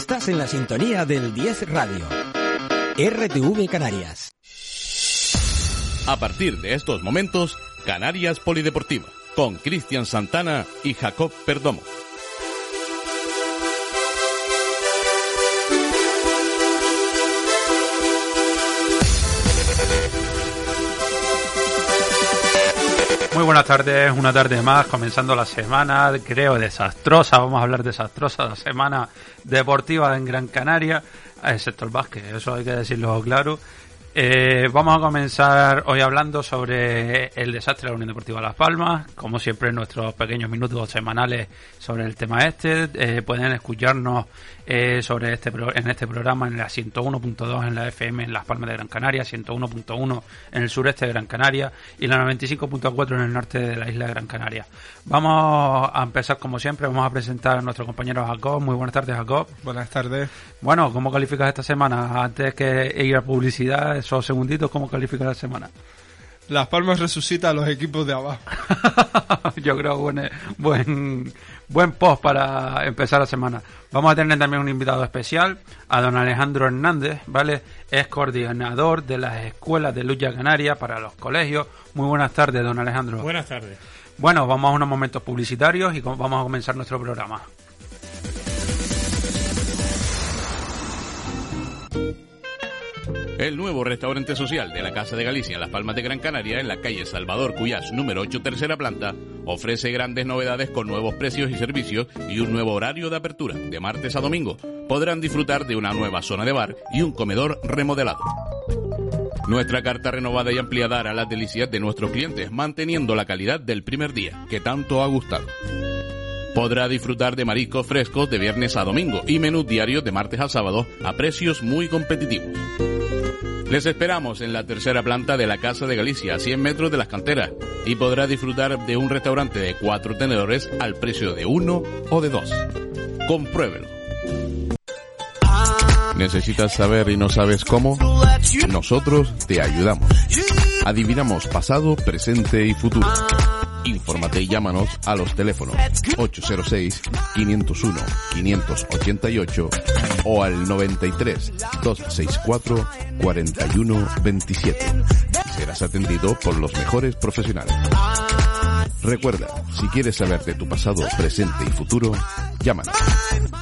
Estás en la sintonía del 10 Radio. RTV Canarias. A partir de estos momentos, Canarias Polideportiva, con Cristian Santana y Jacob Perdomo. Muy buenas tardes, una tarde más, comenzando la semana, creo desastrosa, vamos a hablar desastrosa, la semana deportiva en Gran Canaria, excepto el básquet, eso hay que decirlo claro. Eh, vamos a comenzar hoy hablando sobre el desastre de la Unión Deportiva Las Palmas, como siempre en nuestros pequeños minutos semanales sobre el tema este. Eh, pueden escucharnos eh, sobre este en este programa en la 101.2 en la FM en Las Palmas de Gran Canaria, 101.1 en el sureste de Gran Canaria y la 95.4 en el norte de la isla de Gran Canaria. Vamos a empezar como siempre, vamos a presentar a nuestro compañero Jacob. Muy buenas tardes, Jacob. Buenas tardes. Bueno, ¿cómo calificas esta semana? Antes que ir a publicidad, esos segunditos, ¿cómo calificas la semana? Las Palmas resucita a los equipos de abajo. Yo creo buen, buen, buen post para empezar la semana. Vamos a tener también un invitado especial, a don Alejandro Hernández, ¿vale? Es coordinador de las escuelas de Lucha Canaria para los colegios. Muy buenas tardes, don Alejandro. Buenas tardes. Bueno, vamos a unos momentos publicitarios y vamos a comenzar nuestro programa. El nuevo restaurante social de la Casa de Galicia en Las Palmas de Gran Canaria, en la calle Salvador Cuyás, número 8, tercera planta, ofrece grandes novedades con nuevos precios y servicios y un nuevo horario de apertura, de martes a domingo. Podrán disfrutar de una nueva zona de bar y un comedor remodelado. Nuestra carta renovada y ampliada hará las delicias de nuestros clientes, manteniendo la calidad del primer día, que tanto ha gustado. Podrá disfrutar de mariscos frescos de viernes a domingo y menús diarios de martes a sábado a precios muy competitivos. Les esperamos en la tercera planta de la Casa de Galicia, a 100 metros de las canteras, y podrá disfrutar de un restaurante de cuatro tenedores al precio de uno o de dos. Compruébelo. ¿Necesitas saber y no sabes cómo? Nosotros te ayudamos. Adivinamos pasado, presente y futuro. Infórmate y llámanos a los teléfonos 806-501-588 o al 93-264-4127. Serás atendido por los mejores profesionales. Recuerda, si quieres saber de tu pasado, presente y futuro, llámanos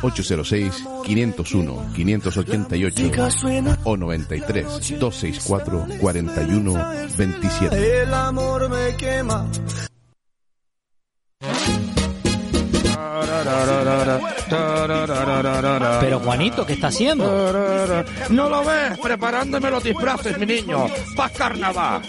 806-501-588 o 93-264-4127. El amor me quema. Thank you. Pero Juanito, ¿qué está haciendo? No lo ves, preparándome los disfraces, mi niño, para carnaval.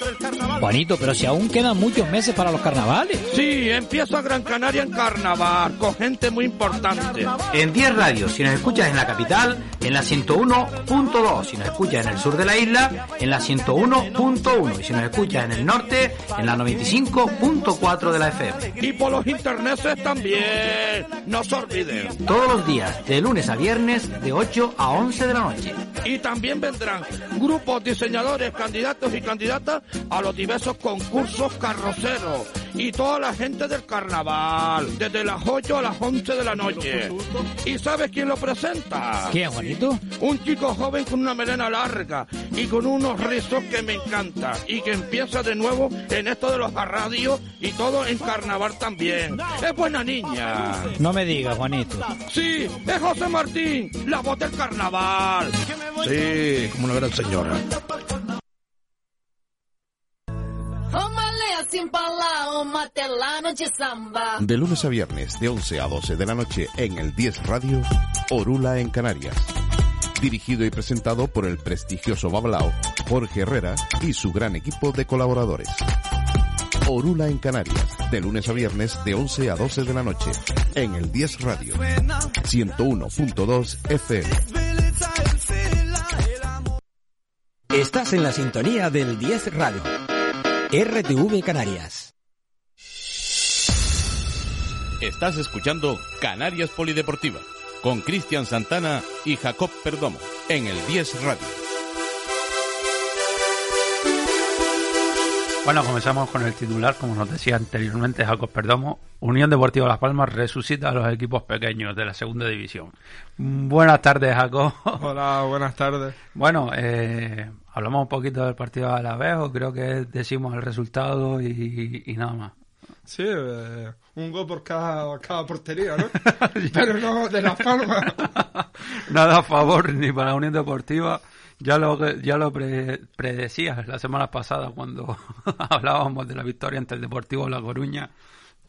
Juanito, pero si aún quedan muchos meses para los carnavales. Sí, empiezo Gran Canaria en carnaval, con gente muy importante. En 10 radios, si nos escuchas en la capital, en la 101.2, si nos escuchas en el sur de la isla, en la 101.1, y si nos escuchas en el norte, en la 95.4 de la FM. Y por los internetes también, no se olviden. Todos los días, de lunes a viernes, de 8 a 11 de la noche. Y también vendrán grupos, diseñadores, candidatos y candidatas a los diversos concursos carroceros. Y toda la gente del carnaval, desde las 8 a las 11 de la noche. ¿Y sabes quién lo presenta? ¿Quién, Juanito? Un chico joven con una melena larga y con unos rizos que me encanta. Y que empieza de nuevo en esto de los radios y todo en carnaval también. Es buena niña. No me digas, Juanito. Sí, es José Martín, la voz del carnaval. Sí, como una gran señora. De lunes a viernes, de 11 a 12 de la noche en el 10 Radio, Orula en Canarias. Dirigido y presentado por el prestigioso Bablao, Jorge Herrera y su gran equipo de colaboradores. Orula en Canarias, de lunes a viernes de 11 a 12 de la noche, en el 10 Radio, 101.2 FM. Estás en la sintonía del 10 Radio. RTV Canarias. Estás escuchando Canarias Polideportiva con Cristian Santana y Jacob Perdomo en el 10 Radio. Bueno, comenzamos con el titular, como nos decía anteriormente Jacob Perdomo. Unión Deportiva Las Palmas resucita a los equipos pequeños de la segunda división. Buenas tardes, Jacob. Hola, buenas tardes. Bueno, eh, hablamos un poquito del partido de vez o creo que decimos el resultado y, y nada más. Sí, eh, un gol por cada, cada portería, ¿no? Pero no de Las Palmas. nada a favor ni para la Unión Deportiva ya lo, ya lo predecías la semana pasada cuando hablábamos de la victoria ante el Deportivo La Coruña,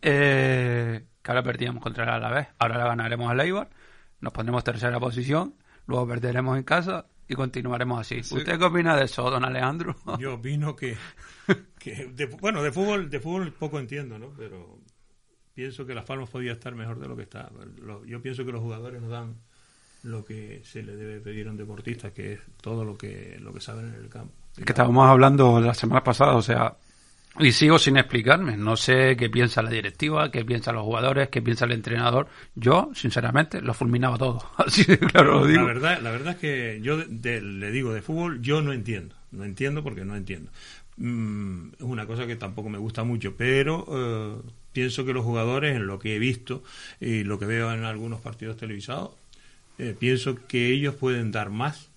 eh, que ahora perdíamos contra el Alavés, ahora la ganaremos a Leibar, nos pondremos tercera posición, luego perderemos en casa y continuaremos así. ¿Usted qué opina de eso, don Alejandro? Yo opino que, bueno, de fútbol, de fútbol poco entiendo, ¿no? Pero pienso que Las Palmas podía estar mejor de lo que está. Yo pienso que los jugadores nos dan lo que se le debe pedir a un deportista, que es todo lo que, lo que saben en el campo. Es que estábamos hablando la semana pasada, o sea, y sigo sin explicarme. No sé qué piensa la directiva, qué piensan los jugadores, qué piensa el entrenador. Yo, sinceramente, lo fulminaba todo. Así de claro lo digo. La verdad, la verdad es que yo le digo de fútbol, yo no entiendo. No entiendo porque no entiendo. Mm, es una cosa que tampoco me gusta mucho, pero eh, pienso que los jugadores, en lo que he visto y lo que veo en algunos partidos televisados, eh, pienso que ellos pueden dar más,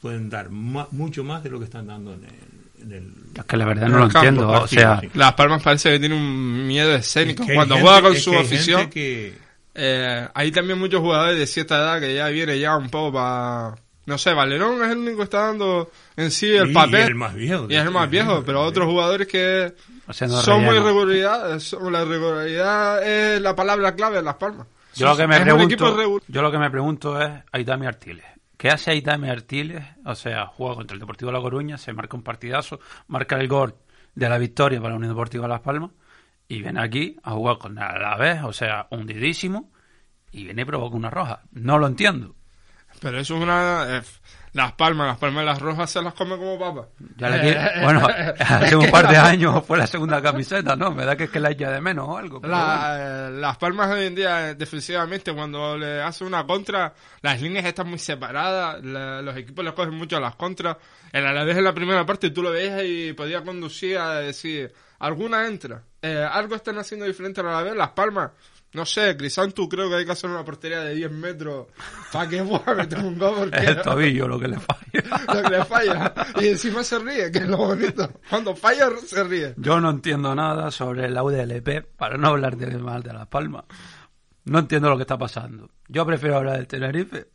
pueden dar mucho más de lo que están dando en el, es que la verdad no lo entiendo. o sea, Las Palmas parece que tiene un miedo escénico. Cuando juega con su afición, eh, hay también muchos jugadores de cierta edad que ya viene ya un poco para. No sé, Valerón es el único que está dando en sí el papel. Y es el más viejo. Y es el más viejo, pero otros jugadores que son muy regularidad. La regularidad es la palabra clave en Las Palmas. Yo lo que me pregunto, yo lo que me pregunto es Aitami Artiles. ¿Qué hace Aitami Artiles? O sea, juega contra el Deportivo de La Coruña, se marca un partidazo, marca el gol de la victoria para la Unión Deportiva Las Palmas y viene aquí a jugar con la vez, o sea, hundidísimo y viene y provoca una roja. No lo entiendo. Pero eso es una... Eh, las palmas, las palmas de las rojas se las come como papa. bueno, hace un par de años fue la segunda camiseta, ¿no? Me da que es que la echa de menos o algo. Eh, las palmas hoy en día, defensivamente, cuando le hace una contra, las líneas están muy separadas, los equipos les cogen mucho a las contras. En la vez en la primera parte tú lo veías y podía conducir a decir, alguna entra. Eh, algo están haciendo diferente a la vez, las palmas no sé, Crisantu creo que hay que hacer una portería de 10 metros para que pueda meter un gol. Porque es el tobillo lo que le falla. lo que le falla. Y encima se ríe, que es lo bonito. Cuando falla, se ríe. Yo no entiendo nada sobre el UDLP, para no hablar de mal de Las Palmas. No entiendo lo que está pasando. Yo prefiero hablar del Tenerife.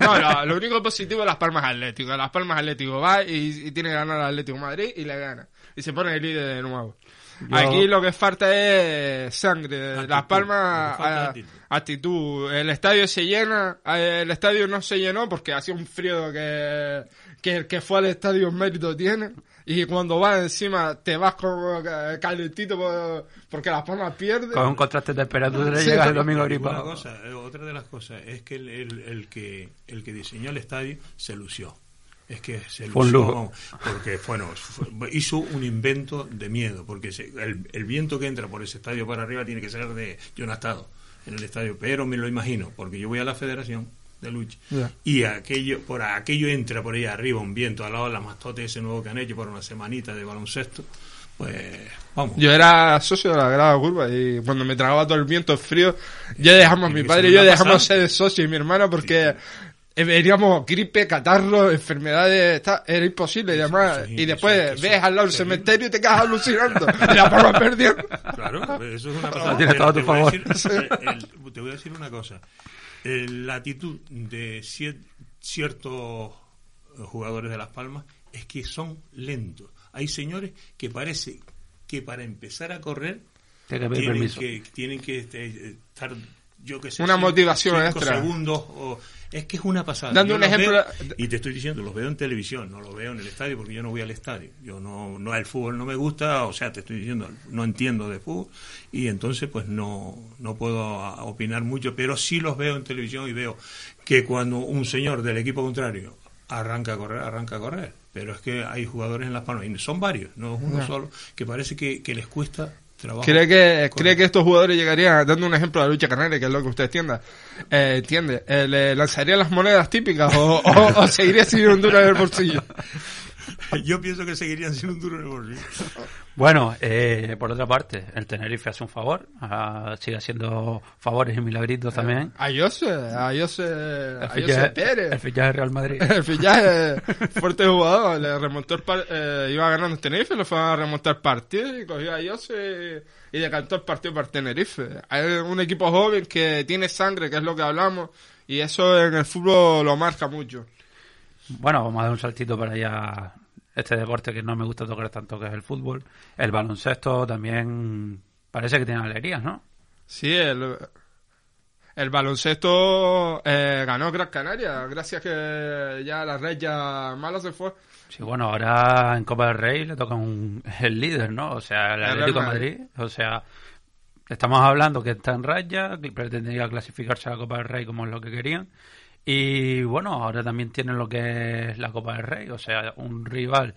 No, no, lo único positivo es Las Palmas Atlético. Las Palmas Atlético va y, y tiene que ganar al Atlético Madrid y le gana. Y se pone el líder de nuevo. Aquí lo que falta es sangre. Las Palmas, actitud. El estadio se llena, el estadio no se llenó porque hacía un frío que, que el que fue al estadio mérito tiene. Y cuando vas encima te vas como calentito porque Las Palmas pierde. Con un contraste de temperatura sí, el domingo gripado. Eh, otra de las cosas es que el, el, que el que diseñó el estadio se lució es que se lució, porque bueno, hizo un invento de miedo, porque el, viento que entra por ese estadio para arriba tiene que ser de... Yo no he estado en el estadio, pero me lo imagino, porque yo voy a la federación de lucha y aquello por aquello entra por ahí arriba un viento al lado de la mastote ese nuevo que han hecho por una semanita de baloncesto pues vamos. Yo era socio de la grada curva y cuando me tragaba todo el viento frío, ya dejamos a mi padre y yo dejamos ser socio y mi hermana porque eh, veríamos gripe, catarro, enfermedades, era imposible. Y, además, y después ves al lado del cementerio y te quedas alucinando. y la palma perdiendo. Claro, eso es una cosa. Tienes todo a tu favor. Te voy a decir una cosa. La actitud de ciertos jugadores de Las Palmas es que son lentos. Hay señores que parece que para empezar a correr tienen que, tienen que este, estar yo que sé, una motivación extra. segundos o es que es una pasada. Dando un ejemplo. y te estoy diciendo, los veo en televisión, no los veo en el estadio porque yo no voy al estadio. Yo no, no, el fútbol no me gusta, o sea, te estoy diciendo, no entiendo de fútbol y entonces pues no, no puedo opinar mucho, pero sí los veo en televisión y veo que cuando un señor del equipo contrario arranca a correr, arranca a correr. Pero es que hay jugadores en Las Palmas, y son varios, no es uno solo, que parece que, que les cuesta ¿Cree que, ¿Cree que estos jugadores llegarían, dando un ejemplo de la lucha canaria, que es lo que usted entienda, eh, entiende, eh, ¿le lanzarían las monedas típicas o, o, seguiría sin un duro en el bolsillo? Yo pienso que seguirían sin un duro en el bolsillo. Bueno, eh, por otra parte, el Tenerife hace un favor, ah, sigue haciendo favores y milagritos también. A Jose, a Jose, a Jose Pérez. el fichaje Real Madrid. El fichaje, fuerte jugador, le remontó el par- eh, iba ganando el Tenerife, le fue a remontar partido y cogió a Jose y decantó el partido para el Tenerife. Hay un equipo joven que tiene sangre, que es lo que hablamos, y eso en el fútbol lo marca mucho. Bueno, vamos a dar un saltito para allá. Este deporte que no me gusta tocar tanto, que es el fútbol. El baloncesto también parece que tiene alegrías, ¿no? Sí, el, el baloncesto eh, ganó Gran Canaria, gracias que ya la red ya mala se fue. Sí, bueno, ahora en Copa del Rey le toca un, el líder, ¿no? O sea, el El Atlético de Real Madrid. O sea, estamos hablando que está en raya, que pretendía clasificarse a la Copa del Rey como es lo que querían. Y bueno, ahora también tienen lo que es la Copa del Rey. O sea, un rival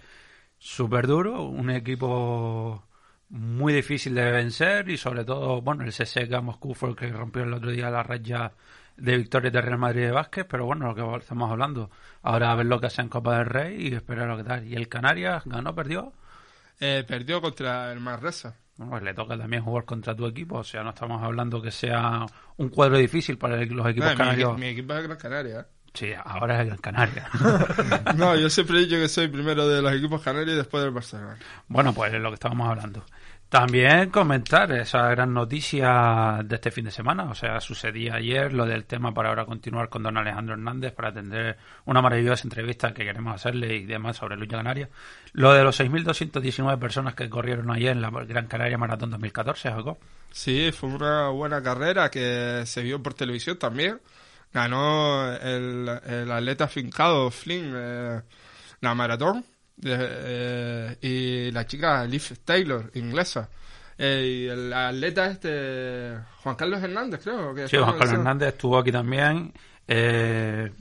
súper duro, un equipo muy difícil de vencer y sobre todo, bueno, el CSKA Moscú fue el que rompió el otro día la raya de victorias de Real Madrid de básquet, pero bueno, lo que estamos hablando. Ahora a ver lo que hace en Copa del Rey y esperar lo que tal. ¿Y el Canarias ganó, perdió? Eh, perdió contra el Manresa. Bueno, pues le toca también jugar contra tu equipo, o sea, no estamos hablando que sea un cuadro difícil para el- los equipos No, canarios. mi equipo es Gran Canaria. ¿eh? Sí, ahora es el Canarias. No, yo siempre he dicho que soy primero de los equipos canarios y después del Barcelona. Bueno, pues es lo que estábamos hablando. También comentar esa gran noticia de este fin de semana. O sea, sucedía ayer lo del tema para ahora continuar con don Alejandro Hernández para atender una maravillosa entrevista que queremos hacerle y demás sobre Lucha Canaria. Lo de los 6.219 personas que corrieron ayer en la Gran Canaria Maratón 2014, Jacob. Sí, fue una buena carrera que se vio por televisión también. Ganó el, atleta fincado Flynn eh, la maratón eh, y la chica Liv Taylor, inglesa. Eh, y el atleta este, Juan Carlos Hernández, creo. Que Sí, Juan Carlos. Hernández estuvo aquí también. Eh,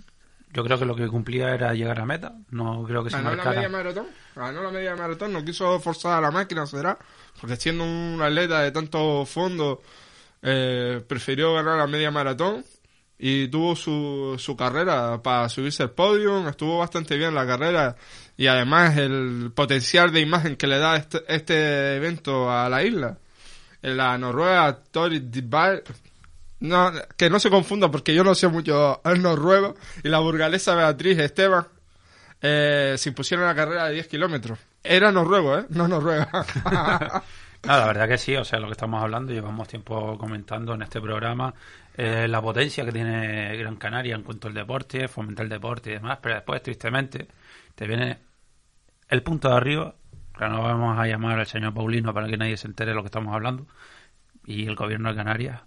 yo creo que lo que cumplía era llegar a meta. No creo que se Ganó la marcara. media maratón, ganó la media maratón, no quiso forzar a la máquina, será, porque siendo un atleta de tanto fondo, eh, prefirió ganar la media maratón y tuvo su, su carrera para subirse al podio, estuvo bastante bien la carrera y además el potencial de imagen que le da este, este evento a la isla. En la noruega Tori Dibal, no, que no se confunda porque yo no sé mucho el noruego, y la burgalesa Beatriz Esteban eh, se impusieron la carrera de 10 kilómetros. Era noruego, ¿eh? No noruega. No, la verdad que sí, o sea, lo que estamos hablando, llevamos tiempo comentando en este programa eh, la potencia que tiene Gran Canaria en cuanto al deporte, fomentar el deporte y demás, pero después, tristemente, te viene el punto de arriba, que no vamos a llamar al señor Paulino para que nadie se entere de lo que estamos hablando, y el gobierno de Canarias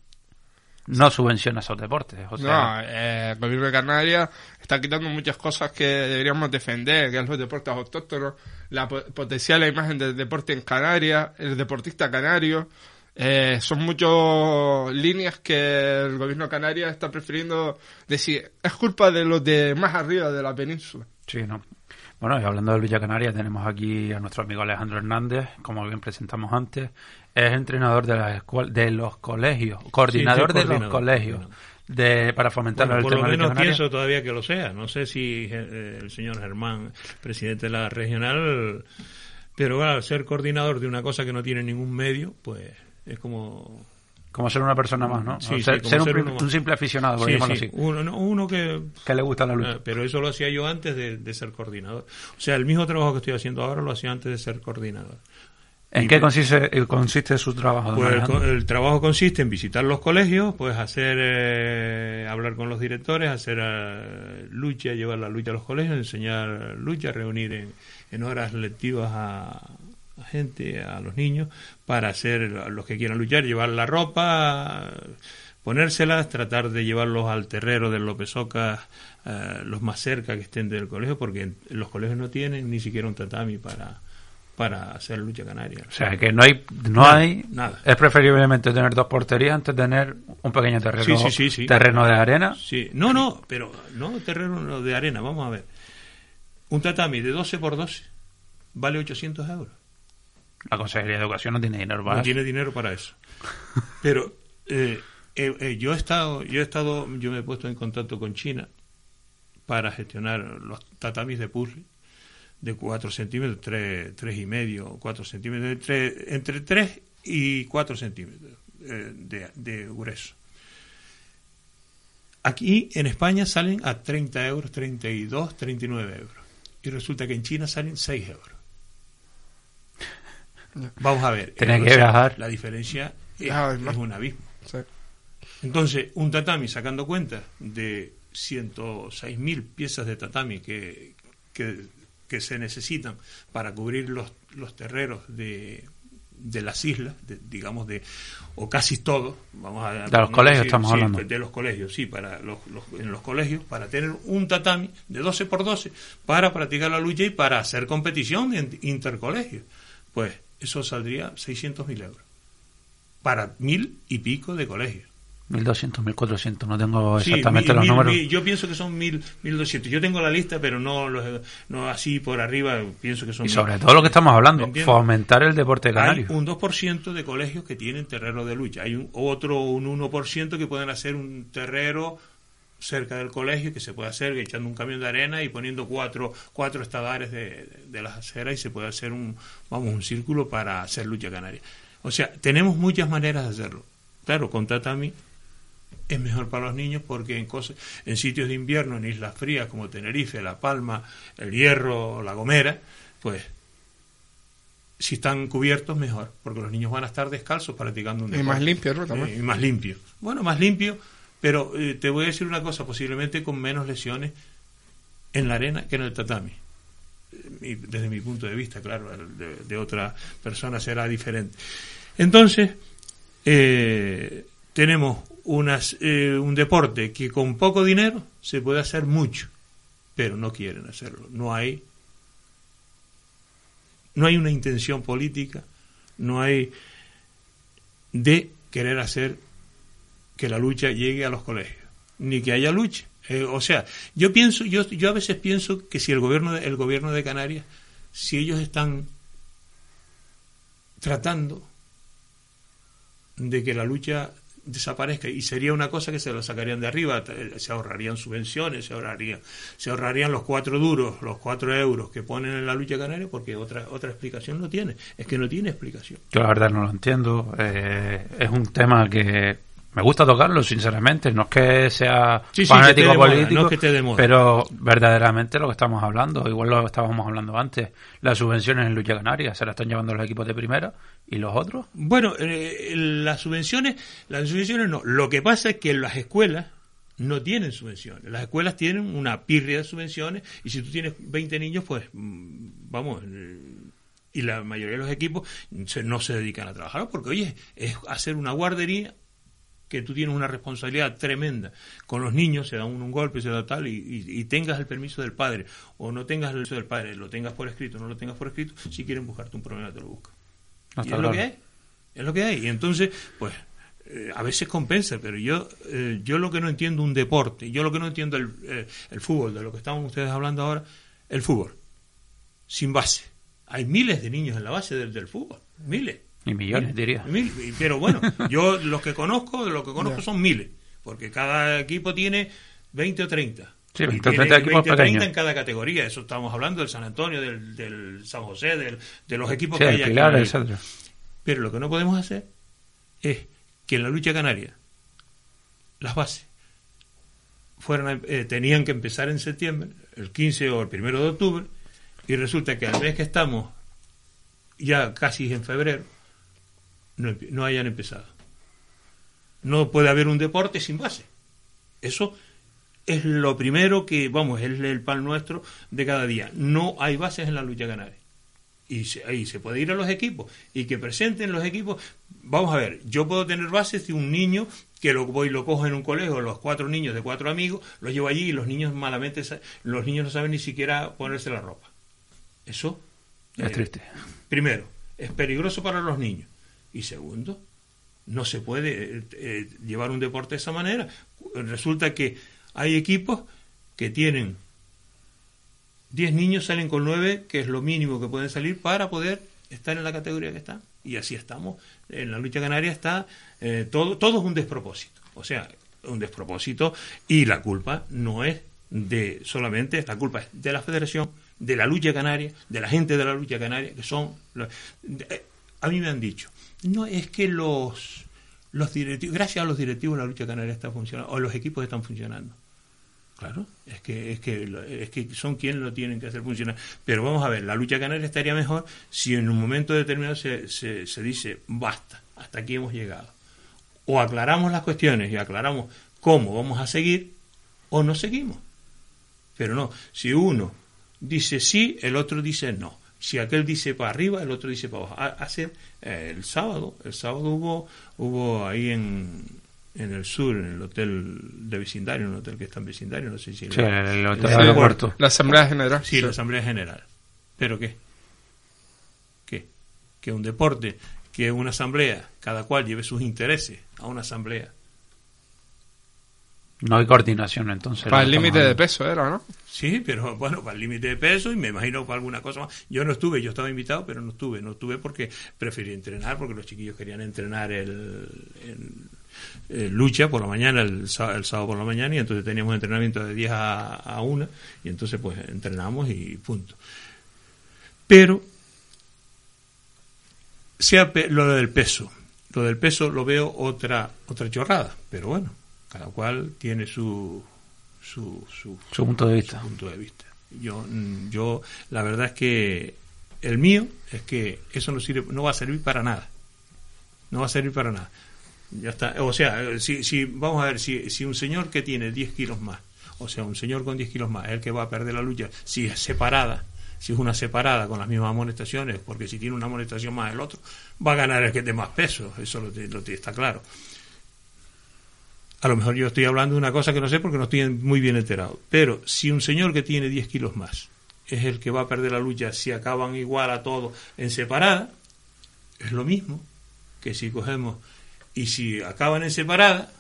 no subvenciona esos deportes. O no, sea, eh, el gobierno de Canarias está quitando muchas cosas que deberíamos defender, que es los deportes autóctonos, la po- potencial imagen del deporte en Canarias, el deportista canario. Eh, son muchas líneas que el gobierno de Canarias está prefiriendo decir, es culpa de los de más arriba de la península. Sí, ¿no? Bueno, y hablando del Villa Canaria, tenemos aquí a nuestro amigo Alejandro Hernández, como bien presentamos antes. Es entrenador de, las escuel- de los colegios, coordinador Sí, de los colegios, de para fomentar Bueno, el por tema lo menos pienso todavía que lo sea. No sé si eh, el señor Germán, presidente de la regional, pero bueno, al ser coordinador de una cosa que no tiene ningún medio, pues es como... Como ser una persona más, ¿no? Sí, O sí, ser, un, ser simple aficionado, por Sí, así, Uno, no, uno que... que le gusta la lucha. Ah, pero eso lo hacía yo antes de, de ser coordinador. O sea, el mismo trabajo que estoy haciendo ahora lo hacía antes de ser coordinador. ¿En y- qué consiste, eh, consiste su trabajo? Pues el, el trabajo consiste en visitar los colegios, pues hacer, eh, hablar con los directores, hacer eh, lucha, llevar la lucha a los colegios, enseñar lucha, reunir en, en horas lectivas a gente, a los niños, para hacer los que quieran luchar, llevar la ropa, ponérselas, tratar de llevarlos al terrero del López Ocas, eh, los más cerca que estén del colegio, porque los colegios no tienen ni siquiera un tatami para para hacer lucha canaria. O sea, que no hay, no Nada, hay, nada. es preferiblemente tener dos porterías antes de tener un pequeño terreno, sí, sí, sí. terreno de arena. Sí, no, no, pero no terreno de arena, vamos a ver. Un tatami de 12 por 12 vale 800 euros. La Consejería de Educación no tiene dinero para No eso. tiene dinero para eso. Pero eh, eh, eh, yo he estado, yo he estado, yo me he puesto en contacto con China para gestionar los tatamis de puzzle de 4 centímetros, 3, tres y medio, 4 centímetros, entre, entre 3 y 4 centímetros eh, de, de, grueso. Aquí en España salen a 30 euros, 32, 39 euros. Y resulta que en China salen 6 euros. Vamos a ver. Que viajar. La diferencia es, es un abismo. Entonces, un tatami, sacando cuenta de 106.000 piezas de tatami que, que, se necesitan para cubrir los, los terreros de, de las islas, digamos, de o casi todos, vamos a... De los colegios estamos hablando. De los colegios, sí, para los, en los colegios, para tener un tatami de 12 por 12 para practicar la lucha y para hacer competición en intercolegios. Pues eso saldría 600.000 euros para mil y pico de colegios. 1.200, 1.400, no tengo exactamente los números. yo pienso que son 1.200. Yo tengo la lista, pero no, no así por arriba, pienso que son. Y sobre todo lo que estamos hablando, fomentar el deporte canario. Hay un 2% de colegios que tienen terreno de lucha. Hay un, otro, un 1% que pueden hacer un terrero cerca del colegio que se puede hacer echando un camión de arena y poniendo cuatro, cuatro estadares de, de las aceras y se puede hacer un, vamos, un círculo para hacer lucha canaria. O sea, tenemos muchas maneras de hacerlo. Claro, con tatami es mejor para los niños porque en, cosas, en sitios de invierno, en islas frías como Tenerife, La Palma, El Hierro, La Gomera, pues si están cubiertos mejor, porque los niños van a estar descalzos practicando un deporte. Y más limpio, ¿no? Y más limpio. Bueno, más limpio, pero eh, te voy a decir una cosa, posiblemente con menos lesiones en la arena que en el tatami. Desde mi punto de vista, claro, de, de otra persona será diferente. Entonces, eh, tenemos unas, eh, un deporte que con poco dinero se puede hacer mucho, pero no quieren hacerlo. No hay, no hay una intención política, no hay de querer hacer que la lucha llegue a los colegios, ni que haya lucha. Eh, o sea, yo pienso, yo, yo a veces pienso que si el gobierno, el gobierno de Canarias, si ellos están tratando de que la lucha desaparezca y sería una cosa que se lo sacarían de arriba, se ahorrarían subvenciones, se ahorrarían, se ahorrarían los cuatro duros, los cuatro euros que ponen en la lucha canaria, porque otra otra explicación no tiene, es que no tiene explicación. Yo la verdad no lo entiendo, eh, es un tema que me gusta tocarlo, sinceramente. No es que sea fanático político, pero verdaderamente lo que estamos hablando, igual lo que estábamos hablando antes, las subvenciones en lucha canaria se las están llevando los equipos de primera y los otros. Bueno, eh, las subvenciones, las subvenciones no. Lo que pasa es que las escuelas no tienen subvenciones. Las escuelas tienen una pirria de subvenciones y si tú tienes 20 niños, pues mm, vamos, eh, y la mayoría de los equipos no se dedican a trabajar porque, oye, es hacer una guardería que tú tienes una responsabilidad tremenda con los niños, se da un, un golpe, se da tal, y, tengas el permiso del padre, o no tengas el permiso del padre, lo tengas por escrito, no lo tengas por escrito, si quieren buscarte un problema te lo buscan. y es lo que hay, es lo que hay. Y entonces, pues, eh, a veces compensa, pero yo, eh, yo lo que no entiendo un deporte, yo lo que no entiendo el, eh, el fútbol, de lo que estamos ustedes hablando ahora, el fútbol, sin base. Hay miles de niños en la base del, del fútbol, miles y millones, diría. pero bueno, yo los que conozco, los que conozco son miles, porque cada equipo tiene 20 o 30. Sí, 20 o 30 equipos 20 o 30 en cada categoría. Eso estamos hablando del San Antonio, del, del San José, del, de los equipos que hay aquí. Pero lo que no podemos hacer es que en la lucha canaria las bases fueran eh, tenían que empezar en septiembre, el 15 o el 1 de octubre, y resulta que al mes que estamos ya casi en febrero, no, hayan empezado. No puede haber un deporte sin base. Eso es lo primero que, vamos, es el pan nuestro de cada día. No hay bases en la lucha canaria. Y ahí se puede ir a los equipos y que presenten los equipos. Vamos a ver, yo puedo tener bases de un niño que lo voy lo cojo en un colegio, los cuatro niños de cuatro amigos, los llevo allí y los niños malamente, los niños no saben ni siquiera ponerse la ropa. Eso es eh, triste. Primero, es peligroso para los niños. Y segundo, no se puede eh, eh, llevar un deporte de esa manera. Resulta que hay equipos que tienen 10 niños, salen con 9, que es lo mínimo que pueden salir para poder estar en la categoría que están. Y así estamos. En la lucha canaria está eh, todo, todo es un despropósito. O sea, un despropósito y la culpa no es de solamente, la culpa es de la federación, de la lucha canaria, de la gente de la lucha canaria, que son... Eh, a mí me han dicho, no es que los, los directivos, gracias a los directivos la lucha canaria está funcionando, o los equipos están funcionando. Claro, es que, es que, es que son quienes lo tienen que hacer funcionar. Pero vamos a ver, la lucha canaria estaría mejor si en un momento determinado se, se, se dice, basta, hasta aquí hemos llegado. O aclaramos las cuestiones y aclaramos cómo vamos a seguir, o no seguimos. Pero no, si uno dice sí, el otro dice no. Si aquel dice para arriba, el otro dice para abajo. Hace eh, el sábado, el sábado hubo, hubo ahí en, en el sur, en el hotel de vecindario, un hotel que está en vecindario, no sé si... Sí, el, hotel de aeropuerto. La Asamblea General. Sí, la Asamblea General. ¿Pero qué? ¿Qué? Que un deporte, que una asamblea, cada cual lleve sus intereses a una asamblea. No hay coordinación entonces. Para el límite de peso era, ¿no? Sí, pero bueno, para el límite de peso y me imagino para alguna cosa más. Yo no estuve, yo estaba invitado, pero no estuve. No estuve porque preferí entrenar, porque los chiquillos querían entrenar el, lucha por la mañana, el, sábado por la mañana, y entonces teníamos entrenamiento de 10 a, a 1, y entonces pues entrenamos y punto. Pero, sea lo del peso, lo del peso lo veo otra, otra chorrada, pero bueno, cada cual tiene su, su, su, punto de vista. punto de vista. Yo, mm, yo, la verdad es que el mío es que eso no sirve, no va a servir para nada. No va a servir para nada. Ya está. O sea, si, si vamos a ver, si, si un señor que tiene 10 kilos más, o sea, un señor con 10 kilos más, es el que va a perder la lucha, si es separada, si es una separada con las mismas amonestaciones, porque si tiene una amonestación más el otro, va a ganar el que de más peso, eso lo, lo, está claro. A lo mejor yo estoy hablando de una cosa que no sé porque no estoy muy bien enterado. Pero si un señor que tiene 10 kilos más es el que va a perder la lucha si acaban igual a todos en separada, es lo mismo que si cogemos y si acaban en separada,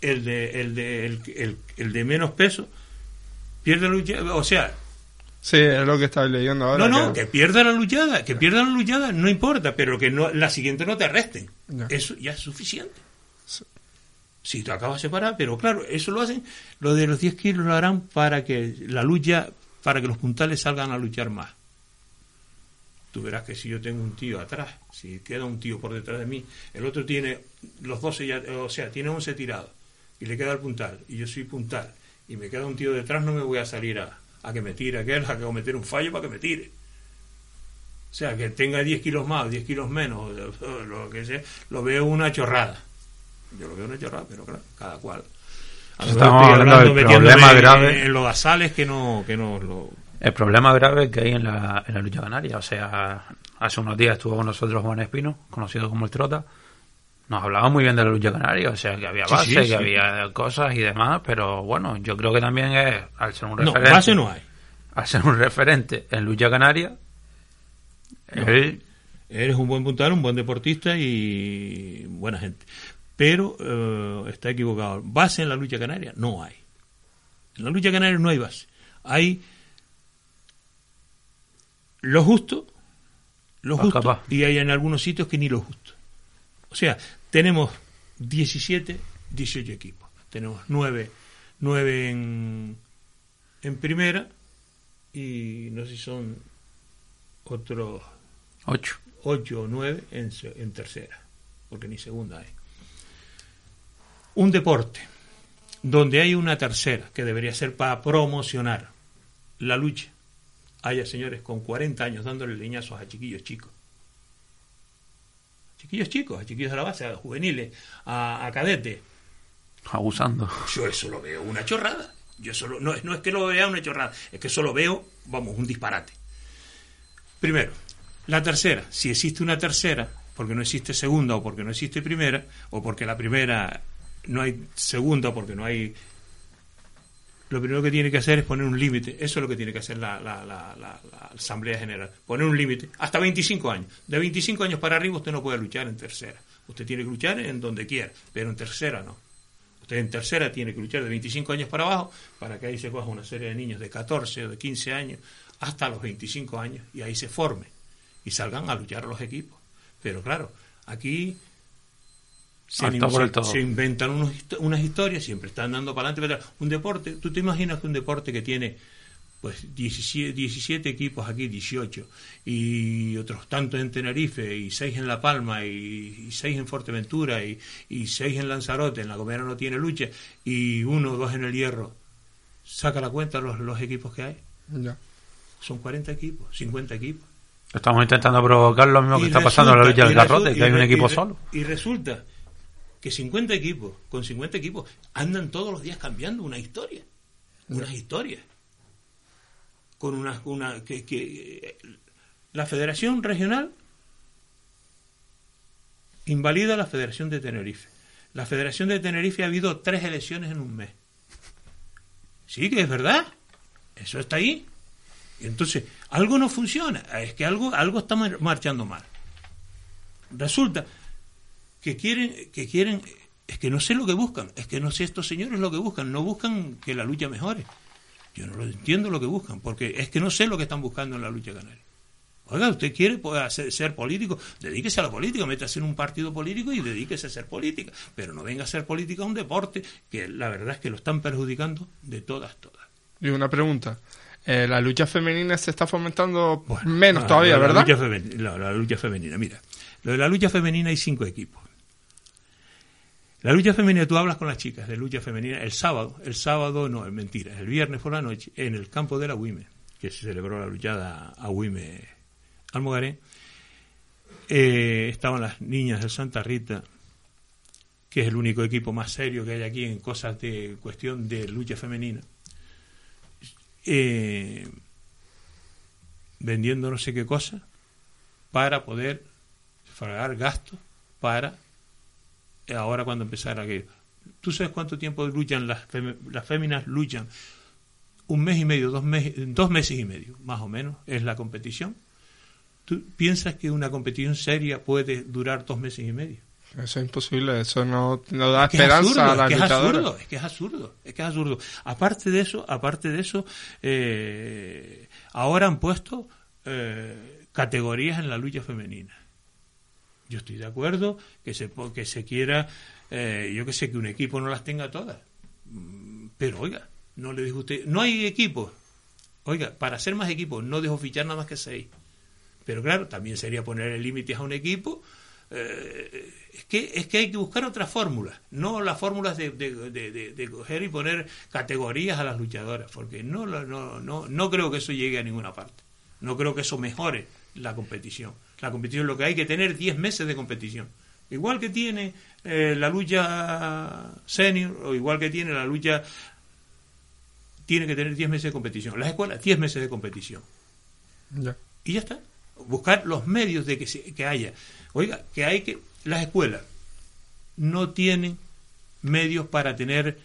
el de, el de, el, el, de menos peso pierde la lucha. O sea, Sí, es lo que estaba leyendo ahora. No, no, que, pierda la luchada, que pierda la luchada, no importa, pero que no, la siguiente no te arresten. Eso ya es suficiente. Si tú acabas separada, pero claro, eso lo hacen, lo de los 10 kilos lo harán para que la lucha, para que los puntales salgan a luchar más. Tú verás que si yo tengo un tío atrás, si queda un tío por detrás de mí, el otro tiene los 12, ya, o sea, tiene 11 tirados y le queda el puntal, y yo soy puntal, y me queda un tío detrás, no me voy a salir a, a que me tire aquel, a que cometer un fallo para que me tire. O sea, que tenga 10 kilos más, 10 kilos menos, lo que sea, lo veo una chorrada. Yo lo veo una chorrada, pero claro, cada cual. Estamos hablando del problema grave. En, los basales que no, que no lo... El problema grave que hay en la, en la lucha canaria. O sea, hace unos días estuvo con nosotros Juan Espino, conocido como el Trota, nos hablaba muy bien de la lucha canaria, o sea, que había base, que había cosas y demás, pero bueno, yo creo que también es, al ser un referente... No, base no hay. Al ser un referente en lucha canaria, Eres un buen puntal, un buen deportista y buena gente. Pero eh, está equivocado. ¿Base en la lucha canaria? No hay. En la lucha canaria no hay base. Hay lo justo, lo justo, y hay en algunos sitios que ni lo justo. O sea, tenemos 17, 18 equipos. Tenemos 9, 9 en, en primera y no sé si son otros 8. 8 o 9 en, en tercera, porque ni segunda hay. Un deporte donde hay una tercera que debería ser para promocionar la lucha. Haya señores con 40 años dándole leñazos a chiquillos chicos chiquillos chicos, a chiquillos de la base, a juveniles, a, a cadetes. Abusando. Yo eso lo veo una chorrada. Yo solo, no, no es que lo vea una chorrada, es que solo veo, vamos, un disparate. Primero, la tercera, si existe una tercera, porque no existe segunda o porque no existe primera, o porque la primera no hay segunda porque no hay lo primero que tiene que hacer es poner un límite. Eso es lo que tiene que hacer la, Asamblea General. Poner un límite. Hasta 25 años. De 25 años para arriba usted no puede luchar en tercera. Usted tiene que luchar en donde quiera, pero en tercera no. Usted en tercera tiene que luchar de 25 años para abajo para que ahí se coja una serie de niños de 14 o de 15 años hasta los 25 años y ahí se forme y salgan a luchar los equipos. Pero claro, aquí se, inventan unas historias, siempre están dando para adelante. Un deporte, ¿tú te imaginas que un deporte que tiene pues 17, 17, equipos aquí, 18, y otros tantos en Tenerife, y 6 en La Palma, y, 6 en Fuerteventura, y, y 6 en Lanzarote, en La Gomera no tiene lucha, y uno o dos en el Hierro. Saca la cuenta los, los equipos que hay. Ya. Son 40 equipos, 50 equipos. Estamos intentando provocar lo mismo que está pasando en la lucha del garrote, que hay un equipo solo. Y resulta que 50 equipos, con 50 equipos, andan todos los días cambiando una historia. Unas historias. Con una. una que, que La Federación Regional invalida la Federación de Tenerife. La Federación de Tenerife ha habido tres elecciones en un mes. Sí, que es verdad. Eso está ahí. Entonces, algo no funciona, es que algo, algo está marchando mal. Resulta que quieren, que quieren, es que no sé lo que buscan, es que no sé estos señores lo que buscan, no buscan que la lucha mejore. Yo no lo entiendo lo que buscan, porque es que no sé lo que están buscando en la lucha canaria. Oiga, usted quiere ser, político, dedíquese a la política, métase en un partido político y dedíquese a ser política, pero no venga a ser política a un deporte que la verdad es que lo están perjudicando de todas, todas. Y una pregunta, eh, la lucha femenina se está fomentando menos todavía, la, ¿verdad? Lucha femenina, la, lucha femenina, mira, lo de la lucha femenina hay cinco equipos. La lucha femenina, tú hablas con las chicas de lucha femenina el sábado, el sábado no, es mentira, el viernes por la noche, en el campo de la WIME, que se celebró la luchada a WIME Almogaré, eh, estaban las niñas de Santa Rita, que es el único equipo más serio que hay aquí en cosas de cuestión de lucha femenina eh, vendiendo no sé qué cosa para poder pagar gastos para ahora cuando empezara que ¿Tú sabes cuánto tiempo luchan las, las féminas? Luchan un mes y medio, dos, meses, dos meses y medio, más o menos, es la competición. ¿Tú piensas que una competición seria puede durar dos meses y medio? Eso es imposible, eso no, da esperanza a la es que es absurdo, es que es absurdo, es que es absurdo. Aparte de eso, aparte de eso, eh, ahora han puesto eh, categorías en la lucha femenina. Yo estoy de acuerdo que se que se quiera, eh, yo que sé que un equipo no las tenga todas, mm, pero oiga, no le dijo usted, no hay equipos. Oiga, para hacer más equipos no dejo fichar nada más que seis. Pero claro, también sería poner límites a un equipo eh, es, que, es que hay que buscar otras fórmulas, no las fórmulas de, de, coger y poner categorías a las luchadoras, porque no, no, no, no creo que eso llegue a ninguna parte. No creo que eso mejore la competición. La competición lo que hay que tener 10 meses de competición. Igual que tiene eh, la lucha senior o igual que tiene la lucha... Tiene que tener 10 meses de competición. Las escuelas, 10 meses de competición. Y ya está. Buscar los medios de que, se, que haya Oiga, que hay que. Las escuelas no tienen medios para tener.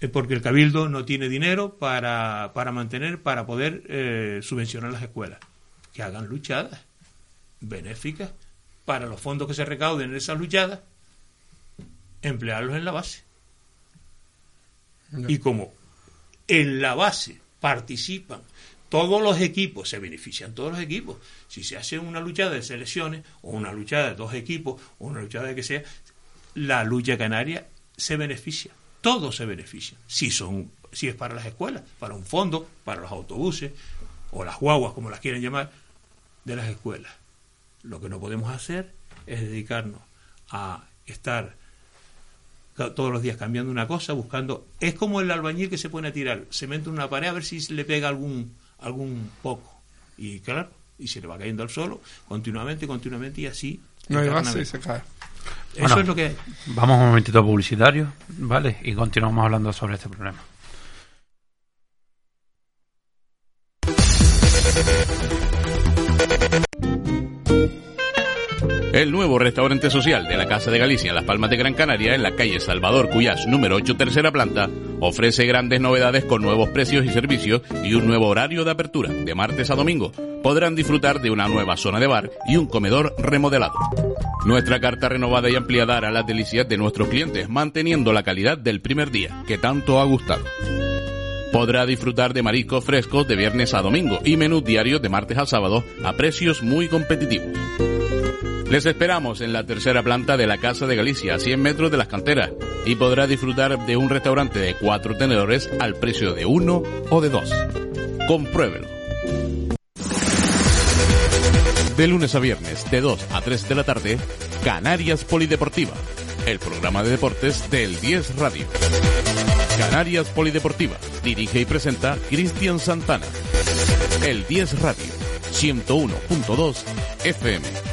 Eh, porque el cabildo no tiene dinero para, para mantener, para poder eh, subvencionar las escuelas. Que hagan luchadas benéficas para los fondos que se recauden en esas luchadas, emplearlos en la base. Y como en la base participan todos los equipos, se benefician todos los equipos. Si se hace una luchada de selecciones, o una luchada de dos equipos, o una luchada de que sea, la lucha canaria se beneficia. Todos se benefician. Si, son, si es para las escuelas, para un fondo, para los autobuses, o las guaguas, como las quieren llamar, de las escuelas. Lo que no podemos hacer es dedicarnos a estar todos los días cambiando una cosa, buscando. Es como el albañil que se pone a tirar cemento en una pared a ver si le pega algún algún poco. Y claro, y se le va cayendo al suelo continuamente, continuamente y así. No hay más y se cae. Eso es lo que. Vamos un momentito publicitario, ¿vale? Y continuamos hablando sobre este problema. El nuevo restaurante social de la Casa de Galicia en Las Palmas de Gran Canaria, en la calle Salvador Cuyas, número 8, tercera planta, ofrece grandes novedades con nuevos precios y servicios y un nuevo horario de apertura, de martes a domingo. Podrán disfrutar de una nueva zona de bar y un comedor remodelado. Nuestra carta renovada y ampliada hará las delicias de nuestros clientes, manteniendo la calidad del primer día, que tanto ha gustado. Podrá disfrutar de mariscos frescos de viernes a domingo y menús diarios de martes a sábado a precios muy competitivos. Les esperamos en la tercera planta de la Casa de Galicia, a 100 metros de las canteras, y podrá disfrutar de un restaurante de cuatro tenedores al precio de uno o de dos. Compruébelo. De lunes a viernes, de 2 a 3 de la tarde, Canarias Polideportiva, el programa de deportes del 10 Radio. Canarias Polideportiva, dirige y presenta Cristian Santana. El 10 Radio, 101.2 FM.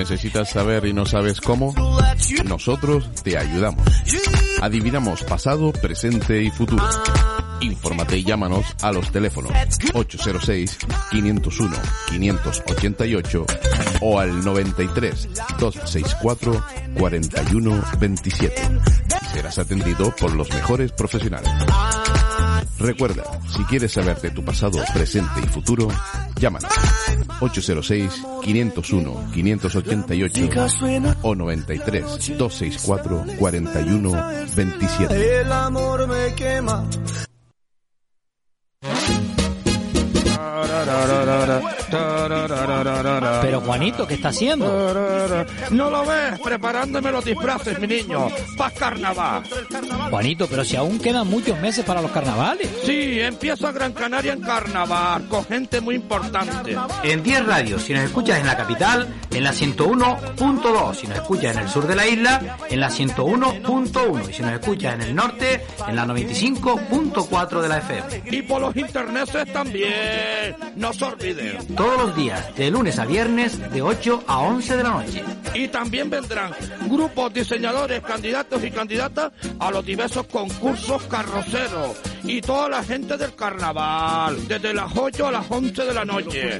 ¿Necesitas saber y no sabes cómo? Nosotros te ayudamos. Adivinamos pasado, presente y futuro. Infórmate y llámanos a los teléfonos 806-501-588 o al 93-264-4127. Serás atendido por los mejores profesionales. Recuerda, si quieres saber de tu pasado, presente y futuro, llámanos 806-501-588 o 93-264-4127. El amor me quema. Pero Juanito, ¿qué está haciendo? ¿No lo ves? Preparándome los disfraces, mi niño. ¡Para carnaval! Juanito, pero si aún quedan muchos meses para los carnavales. Sí, empieza Gran Canaria en carnaval, con gente muy importante. En 10 radios, si nos escuchas en la capital, en la 101.2. Si nos escuchas en el sur de la isla, en la 101.1. Y si nos escuchas en el norte, en la 95.4 de la FM. Y por los internetes también. No se olviden. Todos los días, de lunes a viernes, de 8 a 11 de la noche. Y también vendrán grupos diseñadores, candidatos y candidatas a los diversos concursos carroceros. Y toda la gente del carnaval, desde las 8 a las 11 de la noche.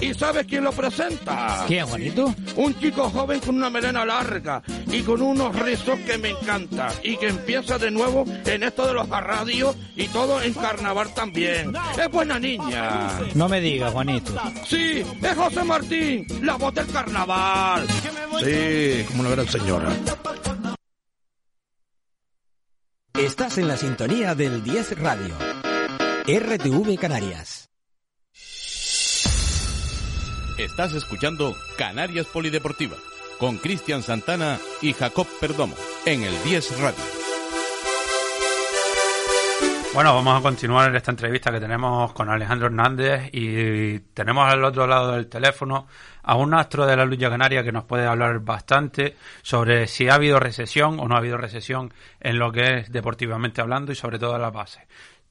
¿Y sabes quién lo presenta? ¿Quién, Juanito? Un chico joven con una melena larga y con unos rizos que me encantan. Y que empieza de nuevo en esto de los radios y todo en carnaval también. Es buena niña. No me digas, Juanito. Sí, es José Martín, la voz del carnaval. Sí, como una gran señora. Estás en la sintonía del 10 Radio. RTV Canarias. Estás escuchando Canarias Polideportiva con Cristian Santana y Jacob Perdomo en el 10 Radio. Bueno, vamos a continuar esta entrevista que tenemos con Alejandro Hernández y tenemos al otro lado del teléfono a un astro de la lucha canaria que nos puede hablar bastante sobre si ha habido recesión o no ha habido recesión en lo que es deportivamente hablando y sobre todo en la base.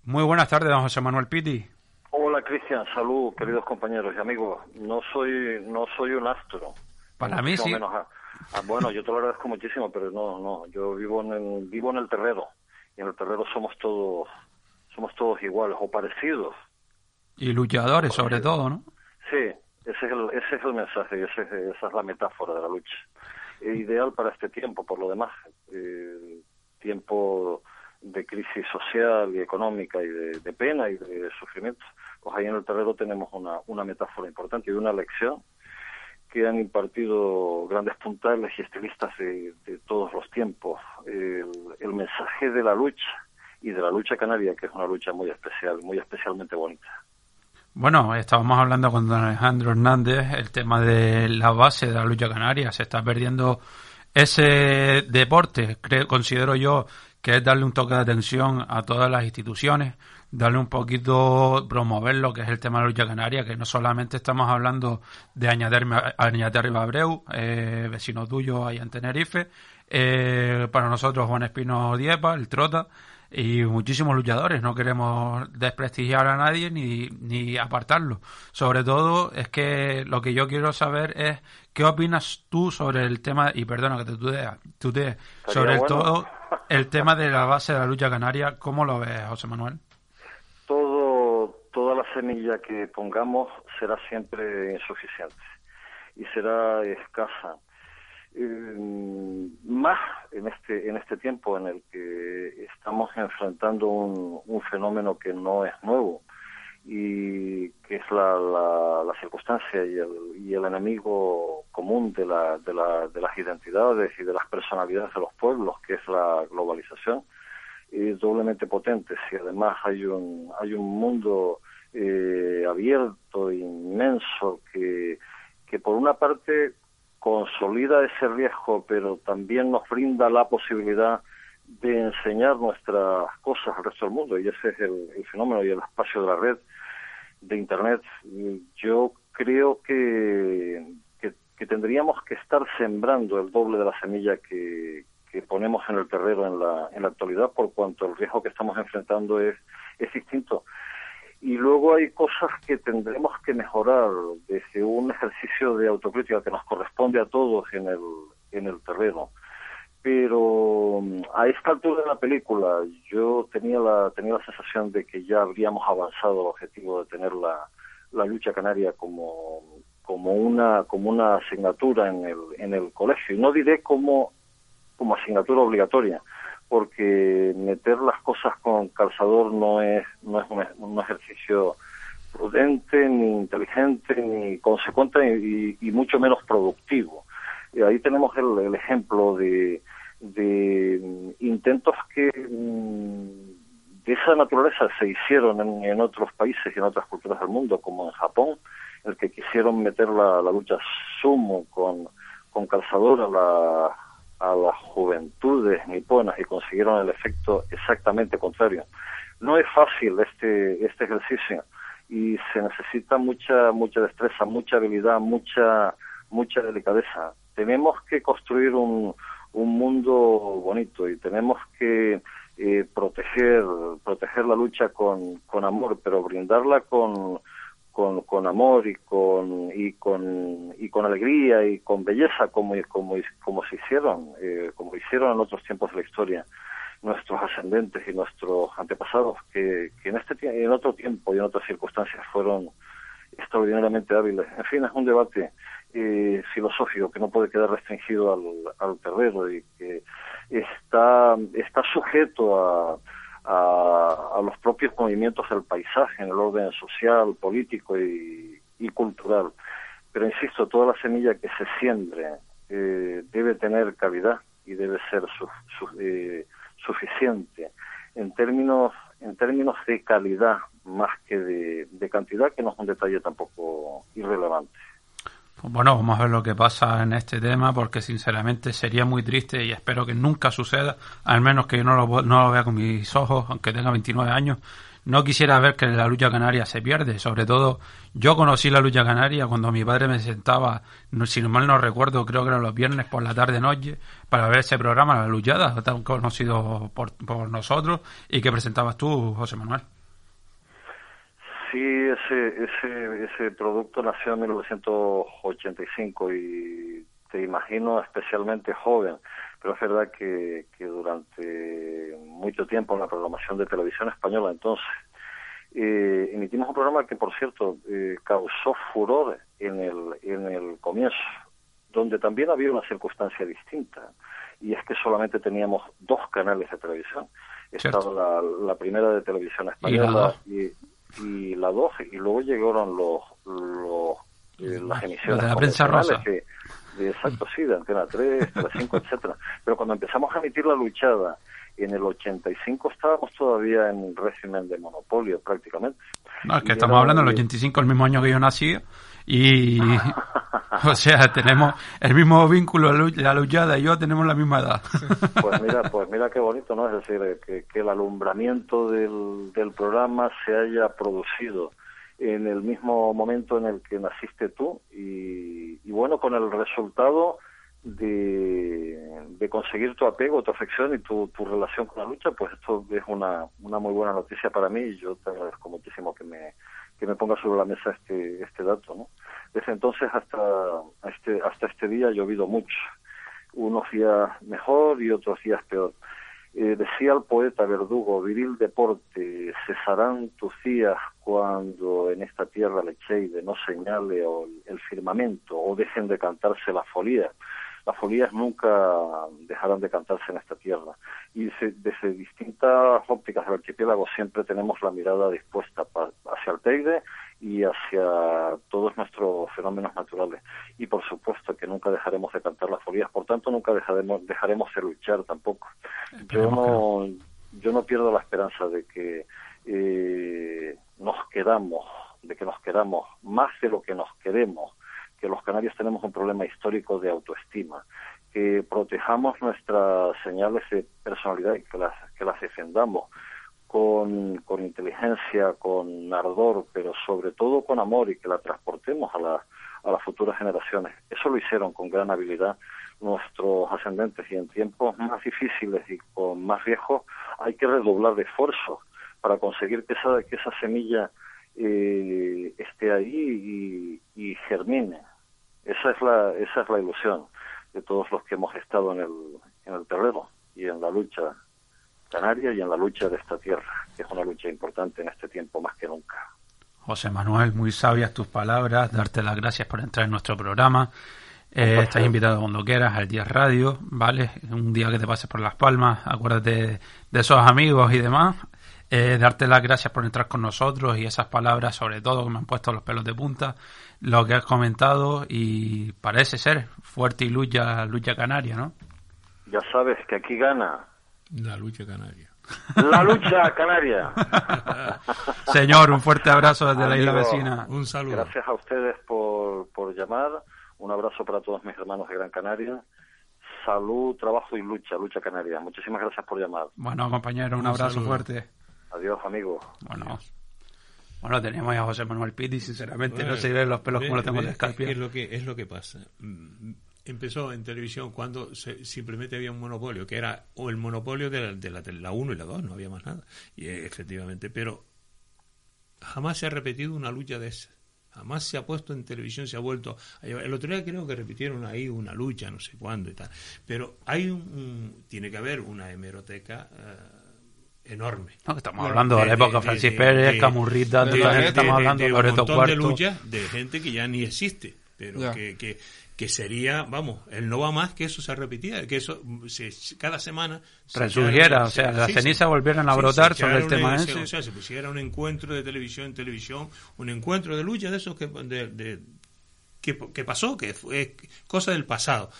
Muy buenas tardes, don José Manuel Piti. Hola Cristian, salud, queridos compañeros y amigos. No soy no soy un astro. Para mí sí. Menos a- a- bueno, yo te lo agradezco muchísimo, pero no, no. Yo vivo en el, vivo en el terreno y en el terreno somos todos somos todos iguales o parecidos. Y luchadores sobre todo, ¿no? Sí, ese es el, ese es el mensaje, ese es- esa es la metáfora de la lucha. E ideal para este tiempo, por lo demás. Eh, tiempo de crisis social y económica y de, de pena y de sufrimiento. Pues ahí en el terreno tenemos una, una metáfora importante y una lección que han impartido grandes puntales y estilistas de, de todos los tiempos. El, el mensaje de la lucha y de la lucha canaria, que es una lucha muy especial, muy especialmente bonita. Bueno, estábamos hablando con don Alejandro Hernández el tema de la base de la lucha canaria. Se está perdiendo ese deporte, creo, considero yo que es darle un toque de atención a todas las instituciones, darle un poquito, promover lo que es el tema de la lucha canaria, que no solamente estamos hablando de Añaderme Abreu, eh, vecino tuyo ahí en Tenerife, eh, para nosotros Juan Espino Diepa, el Trota, y muchísimos luchadores. No queremos desprestigiar a nadie ni, ni apartarlo. Sobre todo es que lo que yo quiero saber es qué opinas tú sobre el tema, y perdona que te tutee, tutee, sobre bueno. todo el tema de la base de la lucha canaria. ¿Cómo lo ves, José Manuel? todo toda la semilla que pongamos será siempre insuficiente y será escasa Eh, más en este en este tiempo en el que estamos enfrentando un, fenómeno que no es nuevo y que es la, la, la circunstancia y el, y el enemigo común de, la, de, de las identidades y de las personalidades de los pueblos, que es la globalización eh, doblemente potentes y además hay un, hay un mundo eh, abierto, inmenso, que, que por una parte consolida ese riesgo, pero también nos brinda la posibilidad de enseñar nuestras cosas al resto del mundo, y ese es el, fenómeno y el espacio de la red de Internet. Yo creo que, que, tendríamos que estar sembrando el doble de la semilla que, que ponemos en el terreno en la, en la actualidad, por cuanto el riesgo que estamos enfrentando es, es distinto. Y luego hay cosas que tendremos que mejorar desde un ejercicio de autocrítica que nos corresponde a todos en el, en el terreno. Pero mm, a esta altura de la película yo tenía la tenía la sensación de que ya habríamos avanzado el objetivo de tener la, la lucha canaria como como una como una asignatura en el en el colegio. Y no diré como como asignatura obligatoria porque meter las cosas con calzador no es no es un, ejercicio prudente ni inteligente ni consecuente y, mucho menos productivo. Y ahí tenemos el ejemplo de de mm, intentos que mm, de esa naturaleza se hicieron en, otros países y en otras culturas del mundo, como en Japón, el que quisieron meter la, lucha sumo con, con calzador a, la, a las juventudes niponas y consiguieron el efecto exactamente contrario. No es fácil este, este ejercicio y se necesita mucha, mucha destreza, mucha habilidad, mucha, mucha delicadeza. Tenemos que construir un, un mundo bonito y tenemos que eh, proteger proteger la lucha con, con amor pero brindarla con, con, con amor y con y con y con alegría y con belleza como como como se hicieron eh, como hicieron en otros tiempos de la historia nuestros ascendentes y nuestros antepasados que, que en este en otro tiempo y en otras circunstancias fueron extraordinariamente hábiles. En fin es un debate eh, filosófico que no puede quedar restringido al, al terreno y que está, está sujeto a, a, los propios movimientos del paisaje en el orden social, político y, cultural. Pero insisto, toda la semilla que se siembre eh, debe tener cavidad y debe ser eh, suficiente en términos en términos de calidad más que de cantidad, que no es un detalle tampoco irrelevante. Bueno, vamos a ver lo que pasa en este tema, porque sinceramente sería muy triste y espero que nunca suceda, al menos que yo no lo, no lo vea con mis ojos, aunque tenga 29 años. No quisiera ver que la lucha canaria se pierde, sobre todo yo conocí la lucha canaria cuando mi padre me sentaba, si mal no recuerdo, creo que eran los viernes por la tarde noche, para ver ese programa, La Luchada, tan conocido por, por nosotros y que presentabas tú, José Manuel. Sí, ese, ese, ese producto nació en 1985 y te imagino especialmente joven, pero es verdad que, que durante mucho tiempo en la programación de televisión española entonces eh, emitimos un programa que, por cierto, eh, causó furor en el, en el comienzo, donde también había una circunstancia distinta, y es que solamente teníamos dos canales de televisión. Estaba la, la, primera de televisión española y, y la 12 y luego llegaron los, los eh, las emisiones de la prensa rosa. de, exacto sí de Antena 3 5 etcétera. Pero cuando empezamos a emitir la luchada en el 85 estábamos todavía en régimen de monopolio prácticamente. No es que estamos hablando del 85 el mismo año que yo nací y o sea tenemos el mismo vínculo la luchada y yo tenemos la misma edad. Pues mira pues mira qué bonito no es decir que, que el alumbramiento del, del programa se haya producido en el mismo momento en el que naciste tú y, y bueno con el resultado de, de, conseguir tu apego, tu afección y tu, tu relación con la lucha, pues esto es una, una muy buena noticia para mí y yo te agradezco muchísimo que me, que me ponga sobre la mesa este, este dato. ¿no? Desde entonces hasta este, hasta este día ha llovido mucho, unos días mejor y otros días peor. Eh, decía el poeta Verdugo, viril deporte, cesarán tus días cuando en esta tierra lecheide no señale el firmamento o dejen de cantarse la folía las folías nunca dejarán de cantarse en esta tierra. Y desde distintas ópticas del archipiélago siempre tenemos la mirada dispuesta hacia el Teide y hacia todos nuestros fenómenos naturales. Y por supuesto que nunca dejaremos de cantar las folías, por tanto nunca dejaremos, dejaremos de luchar tampoco. Yo no, yo no pierdo la esperanza de que eh, nos quedamos, de que nos quedamos más de lo que nos queremos, que los canarios tenemos un problema histórico de autoestima, que protejamos nuestras señales de personalidad y que las, que las defendamos con, con inteligencia, con ardor, pero sobre todo con amor y que la transportemos a, la, a las futuras generaciones. Eso lo hicieron con gran habilidad nuestros ascendentes y en tiempos más difíciles y con más riesgos hay que redoblar de esfuerzos para conseguir que esa, que esa semilla eh, esté ahí y, y, germine. Esa es, la, esa es la ilusión de todos los que hemos estado en el, en el terreno y en la lucha canaria y en la lucha de esta tierra, que es una lucha importante en este tiempo más que nunca. José Manuel, muy sabias tus palabras, darte las gracias por entrar en nuestro programa. Eh, estás invitado cuando quieras al día Radio, ¿vale? Un día que te pases por Las Palmas, acuérdate de esos amigos y demás. Eh, darte las gracias por entrar con nosotros y esas palabras, sobre todo, que me han puesto los pelos de punta, lo que has comentado y parece ser fuerte y lucha, lucha canaria, ¿no? Ya sabes que aquí gana. La lucha canaria. La lucha canaria. Señor, un fuerte abrazo desde la isla vecina. Un saludo. Gracias a ustedes por, por llamar. Un abrazo para todos mis hermanos de Gran Canaria. Salud, trabajo y lucha, lucha canaria. Muchísimas gracias por llamar. Bueno, compañero, un, un abrazo saludo. fuerte. Adiós, amigo. Bueno. Bueno, teníamos a José Manuel Piti, sinceramente, Bueno, no se ven los pelos ve- como lo tengo ve- de escarpia. Es lo que, es lo que pasa. Mm, Empezó en televisión cuando se- simplemente había un monopolio, que era o el monopolio de la, de la, de la 1 y la 2, no había más nada. Y eh, efectivamente, pero jamás se ha repetido una lucha de esa. Jamás se ha puesto en televisión, se ha vuelto a llevar. El otro día creo que repitieron ahí una lucha, no sé cuándo y tal. Pero hay un, un- tiene que haber una hemeroteca eh, enorme. No, estamos hablando de la época Francis de- Pérez, de- Camurrita, de- toda- de- estamos de- hablando de de un montón de luchas de gente que ya ni existe, pero que, que, que sería, vamos, él no va más que eso se repetía, que eso se, cada semana se Resurgiera, o sea, se- las sí, cenizas volvieran a sí, brotar se sobre el tema un- ese. se- O sea, se pusiera un encuentro de televisión en televisión, un encuentro de lucha de esos que, de, de- que, que pasó, que fue cosa del pasado.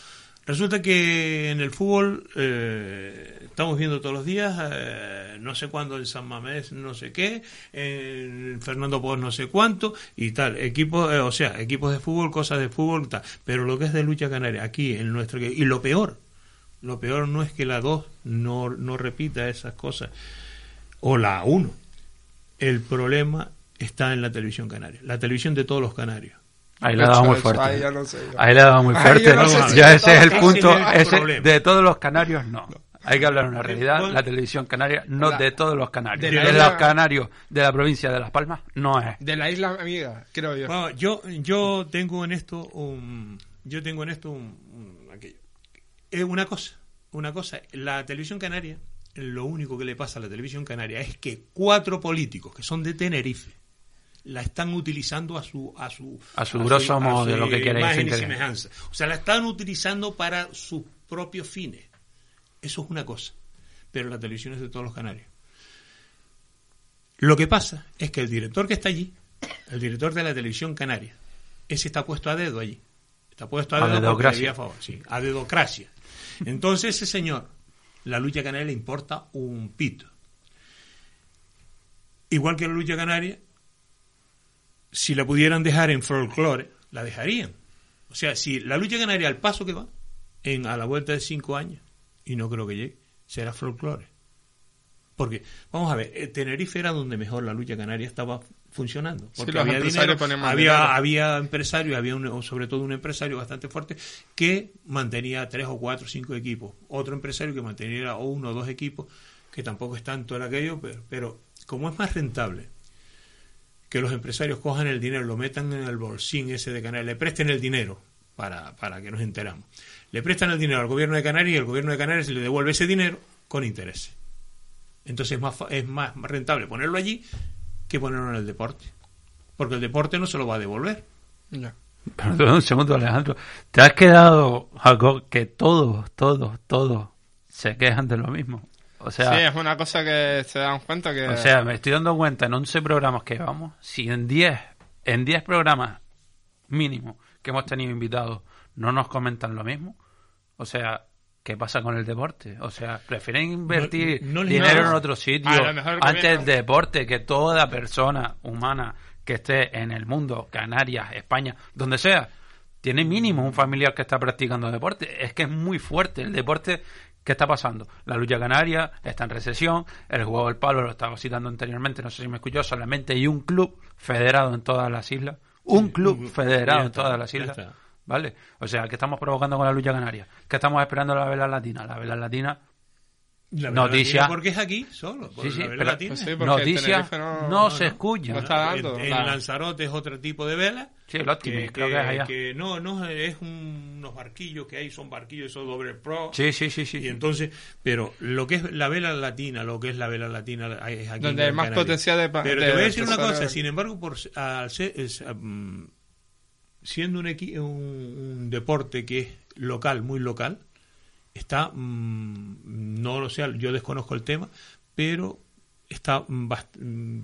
Resulta que en el fútbol eh, estamos viendo todos los días, eh, no sé cuándo en San Mamés, no sé qué, en Fernando Pons no sé cuánto y tal, equipos, eh, o sea, equipos de fútbol, cosas de fútbol, tal. Pero lo que es de lucha canaria, aquí en nuestro y lo peor, lo peor no es que la 2 no, no repita esas cosas, o la 1. El problema está en la televisión canaria, la televisión de todos los canarios. Ahí le ha dado muy fuerte. ahí ya no sé. Ahí le ha dado muy fuerte. yo no sé si ya ese es el punto. ese de todos los canarios, no. Hay que hablar una realidad. La televisión canaria, no La- de todos los canarios. de De, la los canarios de la provincia de Las Palmas, no es. De la isla amiga, creo yo. Bueno, yo, yo tengo en esto un, yo tengo en esto un, un- aquello. Es una cosa, una cosa. La televisión canaria, lo único que le pasa a la televisión canaria es que cuatro políticos que son de Tenerife la están utilizando a su a su A su grosso modo, su de lo que quiere imagen y semejanza. O sea, la están utilizando para sus propios fines. Eso es una cosa. Pero la televisión es de todos los canarios. Lo que pasa es que el director que está allí, el director de la televisión canaria, ese está puesto a dedo allí. Está puesto a A dedo le dedocracia. había favor, sí, a dedocracia. Entonces ese señor, la lucha canaria le importa un pito. Igual que la lucha canaria, si la pudieran dejar en folclore, la dejarían. O sea, si la lucha canaria al paso que va, en, a la vuelta de cinco años, y no creo que llegue, será folclore. Porque, vamos a ver, eh, Tenerife era donde mejor la lucha canaria estaba funcionando. Sí, Porque los había empresarios dinero, había, dinero. había empresarios, había un- sobre todo un empresario bastante fuerte que mantenía tres o cuatro o cinco equipos. Otro empresario que mantenía uno o dos equipos, que tampoco es tanto en aquello, pero, pero como es más rentable que los empresarios cojan el dinero, lo metan en el bolsín ese de Canarias, le presten el dinero para, para que nos enteramos. Le prestan el dinero al gobierno de Canarias y el gobierno de Canarias le devuelve ese dinero con intereses. Entonces es más, fa- es más rentable ponerlo allí que ponerlo en el deporte. Porque el deporte no se lo va a devolver. Perdón un segundo, Alejandro. ¿Te has quedado algo que todos, todos, todos se quejan de lo mismo? O sea, sí, es una cosa que se dan cuenta que... o sea, me estoy dando cuenta en 11 programas que vamos, si en 10, en 10 programas mínimo que hemos tenido invitados no nos comentan lo mismo, o sea, ¿qué pasa con el deporte? O sea, prefieren invertir No- no les dinero nada. en otro sitio antes del deporte, que toda persona humana que esté en el mundo, Canarias, España, donde sea, tiene mínimo un familiar que está practicando deporte. Es que es muy fuerte el deporte. ¿Qué está pasando? La lucha canaria está en recesión, el juego del palo lo estaba citando anteriormente, no sé si me escuchó, solamente hay un club federado en todas las islas. Un club un- federado en todas las islas. está. ¿Vale? O sea, ¿qué estamos provocando con la lucha canaria? ¿Qué estamos esperando la vela latina? La vela latina, La noticia. porque es aquí solo. por Sí, sí, la vela pero- latina. Pues sí, no- no, no, se escucha. No está dando. En, en claro. Lanzarote es otro tipo de vela. Sí, el Optimis, creo que es allá. que no, no, es un- unos barquillos que hay, son barquillos, esos doble pro. Sí, sí, sí, sí. Y entonces, pero lo que es la vela latina, lo que es la vela latina es aquí. Donde hay más Canarias. potencial de pa- Pero de te voy a decir una cosa, sin embargo, por al ser- es, um, siendo un, equi- un, un deporte que es local, muy local, está, mm, no lo sé, yo desconozco el tema, pero está, mm,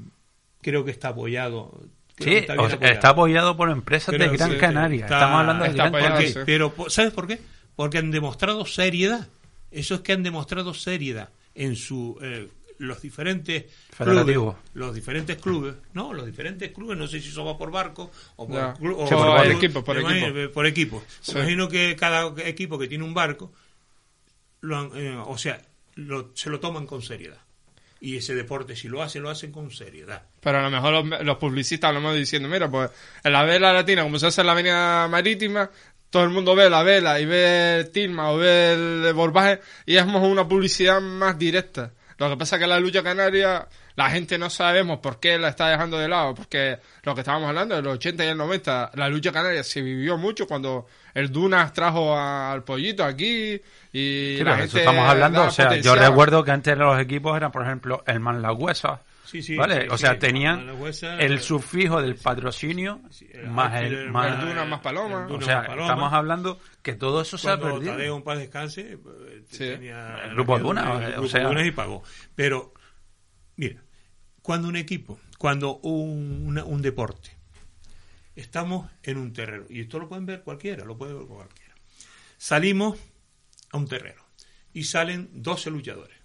creo que está apoyado. Sí, está o bien sea, apoyado. está apoyado por empresas Creo de Gran sí, Canaria. está- Estamos hablando de Gran apoyado, Canaria. sí. Pero, ¿sabes por qué? Porque han demostrado seriedad. Eso es que han demostrado seriedad en su eh, los diferentes Federativo. clubes, los diferentes clubes, no, los diferentes clubes, no sé si eso va por barco o por, o Sí, por equipo, por equipo. imagino, por equipo. Sí. Me imagino que cada equipo que tiene un barco, lo eh, o sea, lo- se lo toman con seriedad. Y ese deporte, si lo hacen, lo hacen con seriedad. Pero a lo mejor los, los publicistas lo hemos diciendo, mira, pues en la vela latina, como se hace en la avenida marítima, todo el mundo ve la vela y ve el tilma o ve el borbaje y es una publicidad más directa. Lo que pasa es que la lucha canaria, la gente no sabemos por qué la está dejando de lado, porque lo que estábamos hablando de los 80 y el 90, la lucha canaria se vivió mucho cuando el Dunas trajo al pollito aquí y Sí, la pero gente eso estamos hablando, o sea, yo recuerdo que antes los equipos eran, por ejemplo, el Manlagüesa, Sí, sí, ¿vale? sí, o sea, sí, tenían el sufijo del patrocinio más el, el- más, el Dunas más Paloma. el o sea, más Paloma. estamos hablando que todo eso se ha Cuando perdido. Tadeo en paz descanse, eh, Sí. tenía El grupo el Duna, el o grupo sea- Dunas y pagó. Pero, mira, cuando un equipo, cuando un, una- un deporte, estamos en un terreno, y esto lo pueden ver cualquiera, lo puede ver cualquiera. Salimos a un terreno y salen 12 luchadores.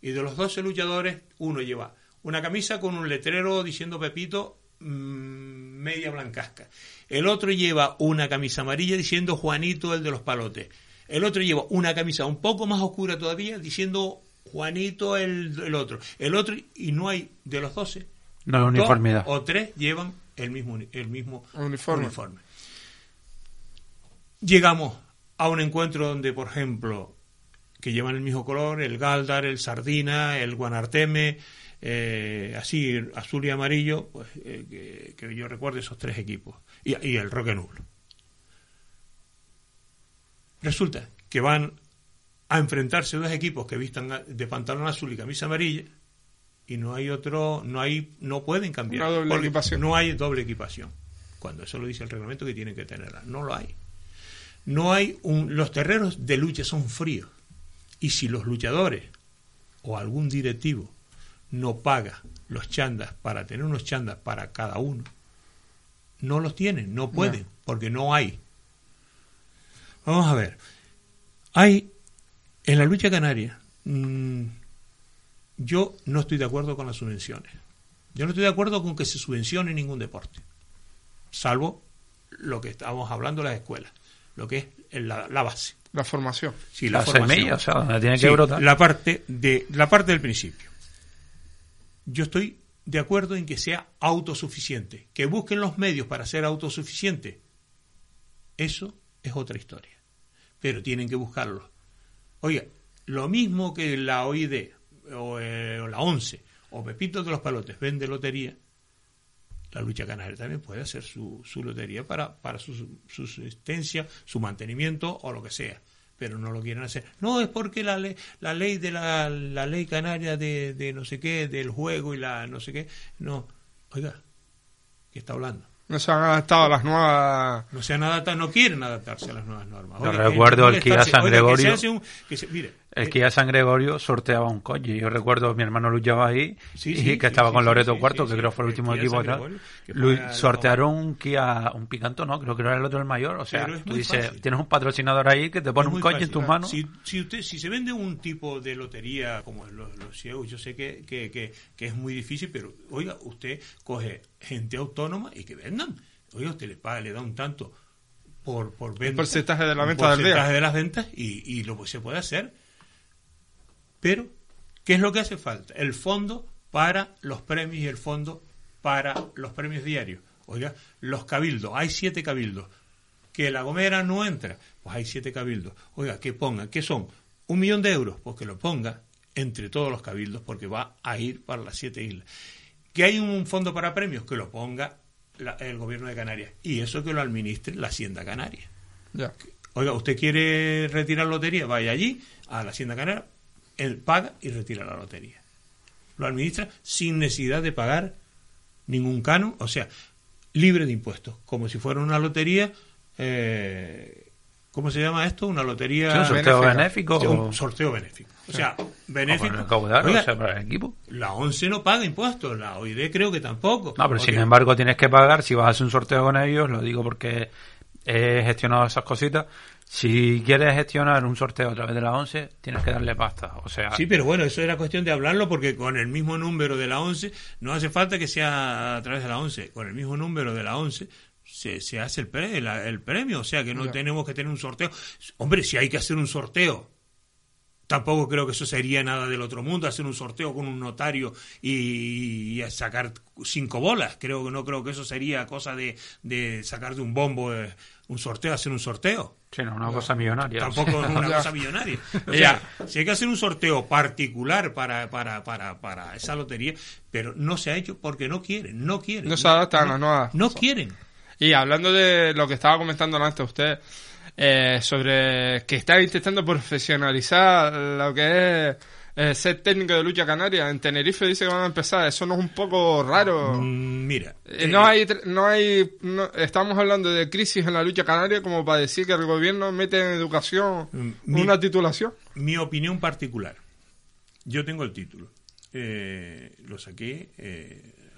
Y de los 12 luchadores, uno lleva una camisa con un letrero diciendo Pepito mm, media blancasca. El otro lleva una camisa amarilla diciendo Juanito el de los palotes. El otro lleva una camisa un poco más oscura todavía diciendo Juanito el, el otro. El otro, y no hay de los 12. No hay dos uniformidad. O tres llevan el mismo, el mismo Uniforme. uniforme. Llegamos a un encuentro donde, por ejemplo, que llevan el mismo color, el Galdar, el Sardina, el Guanarteme, eh, así, azul y amarillo, pues eh, que, que yo recuerdo esos tres equipos, y, y el Roque Nulo. Resulta que van a enfrentarse dos equipos que vistan de pantalón azul y camisa amarilla, y no hay otro, no hay, no pueden cambiar. Doble equipación. No hay doble equipación. Cuando eso lo dice el reglamento que tienen que tenerla. No lo hay. No hay un, los terrenos de lucha son fríos. Y si los luchadores o algún directivo no paga los chandas para tener unos chandas para cada uno, no los tienen, no pueden, No. porque no hay. Vamos a ver. Hay en la lucha canaria, mm, yo no estoy de acuerdo con las subvenciones. Yo no estoy de acuerdo con que se subvencione ningún deporte, salvo lo que estábamos hablando las escuelas, lo que es la, la base. La formación. Sí, la, La formación. semilla, o sea, donde tiene que Sí, brotar. La parte, de, la parte del principio. Yo estoy de acuerdo en que sea autosuficiente, que busquen los medios para ser autosuficiente. Eso es otra historia. Pero tienen que buscarlos. Oiga, lo mismo que la OID o, eh, o la ONCE o Pepito de los Palotes vende lotería, la lucha canaria también puede hacer su, su lotería para, para su, su subsistencia, su mantenimiento o lo que sea. Pero no lo quieren hacer. No, es porque la ley, la ley de la, la ley canaria de, de no sé qué, del juego y la no sé qué. No, oiga, ¿qué está hablando? No se han adaptado a las nuevas... No se han adaptado, no quieren adaptarse a las nuevas normas. Oiga, recuerdo el Kia molestarse, San oiga, que se Gregorio. hace un- que se- mire, El Kia San Gregorio sorteaba un coche. Yo recuerdo mi hermano luchaba ahí y que estaba con Loreto Cuarto, que creo fue el último equipo. sortearon un Kia, un Picanto, no, creo que era el otro el mayor. O sea, tú dices, tienes un patrocinador ahí que te pone un coche en tus manos. Si, si, usted, si se vende un tipo de lotería como los, los ciegos, yo sé que, que, que, que es muy difícil, pero oiga, usted coge gente autónoma y que vendan. Oiga, usted le paga, le da un tanto por, por venta. El porcentaje de la venta del día. de las ventas y, y lo se puede hacer pero, ¿qué es lo que hace falta? El fondo para los premios y el fondo para los premios diarios. Oiga, los cabildos, hay siete cabildos. Que la Gomera no entra, pues hay siete cabildos. Oiga, que ponga, ¿qué son? Un millón de euros, pues que lo ponga entre todos los cabildos porque va a ir para las siete islas. Que hay un fondo para premios, que lo ponga el gobierno de Canarias. Y eso que lo administre la Hacienda Canaria. Oiga, ¿usted quiere retirar lotería? Vaya allí, a la Hacienda Canaria, él paga y retira la lotería. Lo administra sin necesidad de pagar ningún canon, o sea, libre de impuestos, como si fuera una lotería. Eh, ¿Cómo se llama esto? Una lotería. ¿Un sorteo benéfico? un sorteo benéfico. O sea, benéfico. el equipo. La ONCE no paga impuestos, la OID creo que tampoco. No, pero sin embargo tienes que pagar si vas a hacer un sorteo con ellos, lo digo porque he gestionado esas cositas si quieres gestionar un sorteo a través de la 11, tienes que darle pasta. O sea, sí, pero bueno, eso era cuestión de hablarlo porque con el mismo número de la 11 no hace falta que sea a través de la 11. Con el mismo número de la 11 se, se hace el, el, premio. O sea que no tenemos que tener un sorteo. Hombre, si hay que hacer un sorteo Tampoco creo que eso sería nada del otro mundo, hacer un sorteo con un notario y, sacar cinco bolas. Creo que no creo que eso sería cosa de, de sacar de un bombo eh, un sorteo, hacer un sorteo. Sí, no, una cosa millonaria. Tampoco una cosa millonaria. O sea, si hay que hacer un sorteo particular para, para, para, para esa lotería, pero no se ha hecho porque no quieren, no quieren. No se adaptan no, no, no quieren. Y hablando de lo que estaba comentando antes usted, eh, sobre que está intentando profesionalizar lo que es eh, ser técnico de lucha canaria. En Tenerife dice que van a empezar. Eso no es un poco raro. Mm, mira. Eh, no hay, no hay, estamos hablando de crisis en la lucha canaria como para decir que el gobierno mete en educación mm, una titulación. Mi opinión particular. Yo tengo el título. lo saqué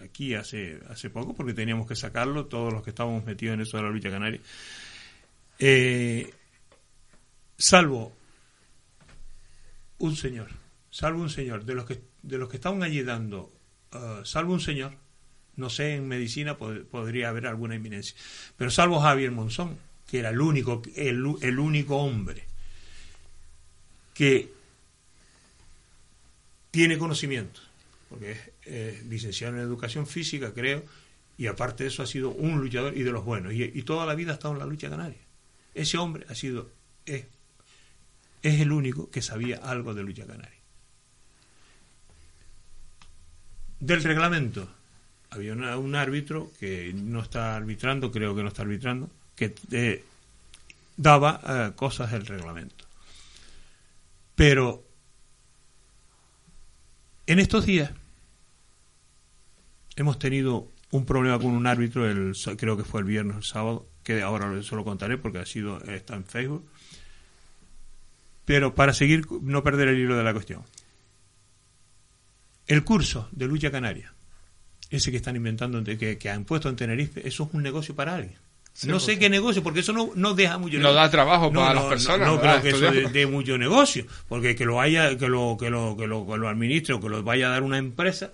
aquí hace, hace poco porque teníamos que sacarlo todos los que estábamos metidos en eso de la lucha canaria. Eh, salvo un señor, salvo un señor, de los que, de los que estaban allí dando, uh, salvo un señor, no sé, en medicina podría haber alguna eminencia, pero salvo Javier Monzón, que era el único, el, el único hombre que tiene conocimiento, porque es licenciado en educación física, creo, y aparte de eso ha sido un luchador y de los buenos, y, y toda la vida ha estado en la lucha canaria. Ese hombre ha sido, es, es el único que sabía algo de lucha canaria. Del reglamento, había un árbitro que no está arbitrando, creo que no está arbitrando, que eh, daba eh, cosas del reglamento. Pero en estos días hemos tenido un problema con un árbitro, el, creo que fue el viernes o el sábado, que ahora se lo contaré porque ha sido está en Facebook. Pero para seguir, no perder el hilo de la cuestión. El curso de lucha canaria, ese que están inventando, que, que han puesto en Tenerife, eso es un negocio para alguien. no sé qué negocio, porque eso no, no deja mucho No da trabajo para las personas. No, creo que eso dé, mucho negocio, porque que lo haya, que lo, que lo, que lo, que lo administre o que lo vaya a dar una empresa,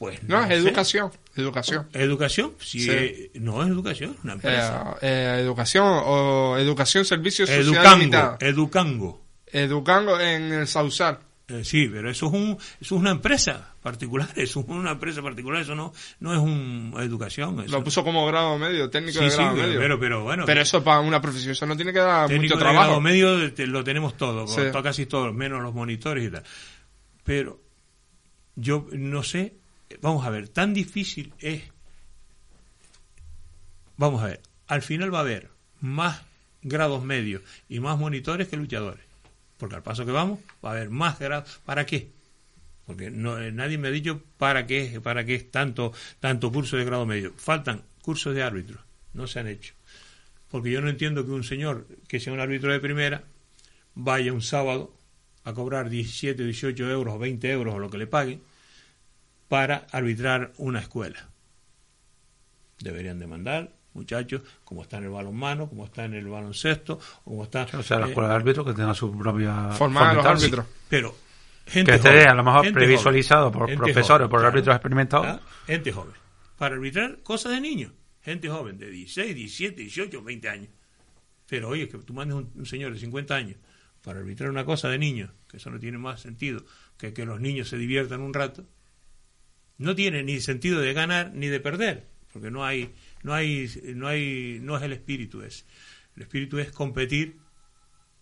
pues no, es educación, educación. ¿Educación? Sí, eh, no es educación, una empresa. Eh, eh, educación o educación, servicios Educango, Educango. Educango en el Sausal. Sí, pero eso es, un, eso es una empresa particular, eso es una empresa particular, eso no, no es una educación. Lo puso como grado medio, técnico de grado pero, medio. Pero, pero, bueno. Pero eso para una profesión, eso no tiene que dar mucho trabajo. De grado medio lo tenemos todo, casi todos, menos los monitores y tal. Pero yo no sé vamos a ver, tan difícil es, vamos a ver, al final va a haber más grados medios y más monitores que luchadores. Porque al paso que vamos, va a haber más grados. ¿Para qué? Porque eh, nadie me ha dicho para qué, para qué es tanto, tanto curso de grado medio. Faltan cursos de árbitros, no se han hecho. Porque yo no entiendo que un señor que sea un árbitro de primera vaya un sábado a cobrar 17, 18 euros o 20 euros o lo que le paguen para arbitrar una escuela. Deberían demandar, muchachos, como está en el balonmano, como está en el baloncesto, como está... O sea, la eh, escuela de árbitros que tenga su propia... Formar a los árbitros. pero gente Que esté joven, a lo mejor previsualizado joven, por profesores, joven, por claro. árbitros experimentados. Gente joven. Para arbitrar cosas de niños. Gente joven de 16, 17, 18, 20 años. Pero oye, que tú mandes un, un señor de 50 años para arbitrar una cosa de niños, que eso no tiene más sentido que que los niños se diviertan un rato, no tiene ni sentido de ganar ni de perder, porque no hay, no hay, no hay, no es el espíritu ese. El espíritu es competir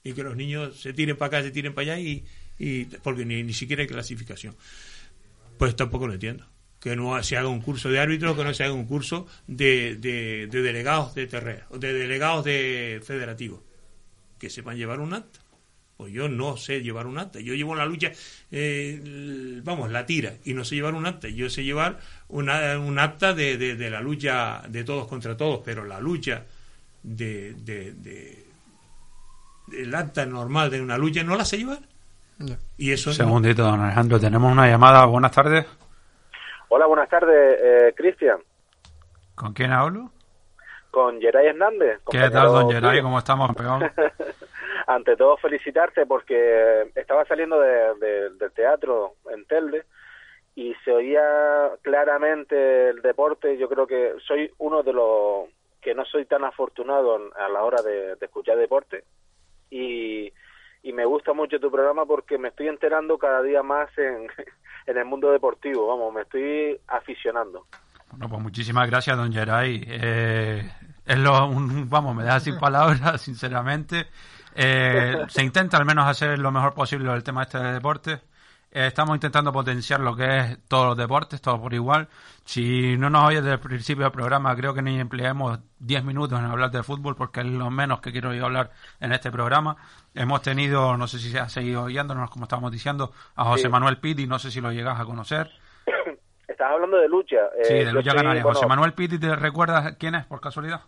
y que los niños se tiren para acá, se tiren para allá y, y porque ni, ni siquiera hay clasificación. Pues tampoco lo entiendo. Que no se haga un curso de árbitro, que no se haga un curso de, de, de delegados de terreno, de delegados de federativos, que sepan llevar un acta. Pues yo no sé llevar un acta. Yo llevo la lucha, eh, vamos, la tira, y no sé llevar un acta. Yo sé llevar una, un acta de, de, de la lucha de todos contra todos, pero la lucha de, de, de- el acta normal de una lucha no la sé llevar. Y eso no- segundito, don Alejandro. Tenemos una llamada. Buenas tardes. Hola, buenas tardes, eh, Cristian. ¿Con quién hablo? Con Geray Hernández. ¿Qué tal, don Geray? ¿Cómo estamos, campeón? Ante todo, felicitarte porque estaba saliendo de- de- del teatro en Telde y se oía claramente el deporte. Yo creo que soy uno de los que no soy tan afortunado a la hora de, escuchar deporte y, y me gusta mucho tu programa porque me estoy enterando cada día más en, en el mundo deportivo. Vamos, me estoy aficionando. Bueno, pues muchísimas gracias, don Geray. Eh, es lo, un- vamos, me deja sin palabras, sinceramente. Eh, se intenta al menos hacer lo mejor posible el tema este de deporte. Eh, estamos intentando potenciar lo que es todos los deportes, todo por igual. Si no nos oyes desde el principio del programa, creo que ni empleemos 10 minutos en hablar de fútbol, porque es lo menos que quiero yo hablar en este programa. Hemos tenido, no sé si se ha seguido oyéndonos, como estábamos diciendo, a José Sí. Manuel Pitti, no sé si lo llegas a conocer. Estás hablando de lucha. eh, Sí, de Lucha Canaria. José Manuel Pitti, ¿te recuerdas quién es por casualidad?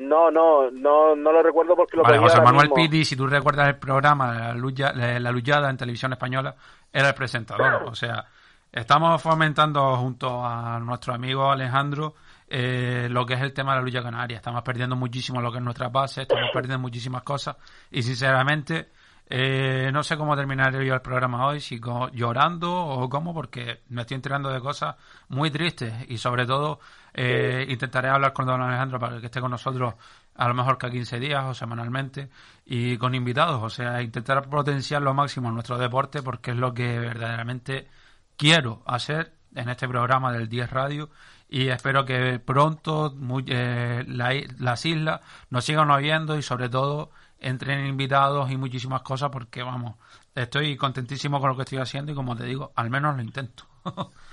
No, no, no, no lo recuerdo porque lo Vale, José ahora Manuel mismo. Pitti, si tú recuerdas el programa la, lucha, la luchada en televisión española, era el presentador. O sea, estamos fomentando junto a nuestro amigo Alejandro eh, lo que es el tema de la lucha canaria. Estamos perdiendo muchísimo lo que es nuestra base, estamos perdiendo muchísimas cosas y sinceramente eh, no sé cómo terminar yo el programa hoy, si llorando o cómo, porque me estoy enterando de cosas muy tristes y sobre todo eh, intentaré hablar con don Alejandro para que esté con nosotros a lo mejor cada 15 días o semanalmente y con invitados, o sea, intentar potenciar lo máximo nuestro deporte porque es lo que verdaderamente quiero hacer en este programa del 10 Radio y espero que pronto muy- eh, la las islas nos sigan oyendo y sobre todo entren invitados y muchísimas cosas porque vamos, estoy contentísimo con lo que estoy haciendo y como te digo, al menos lo intento.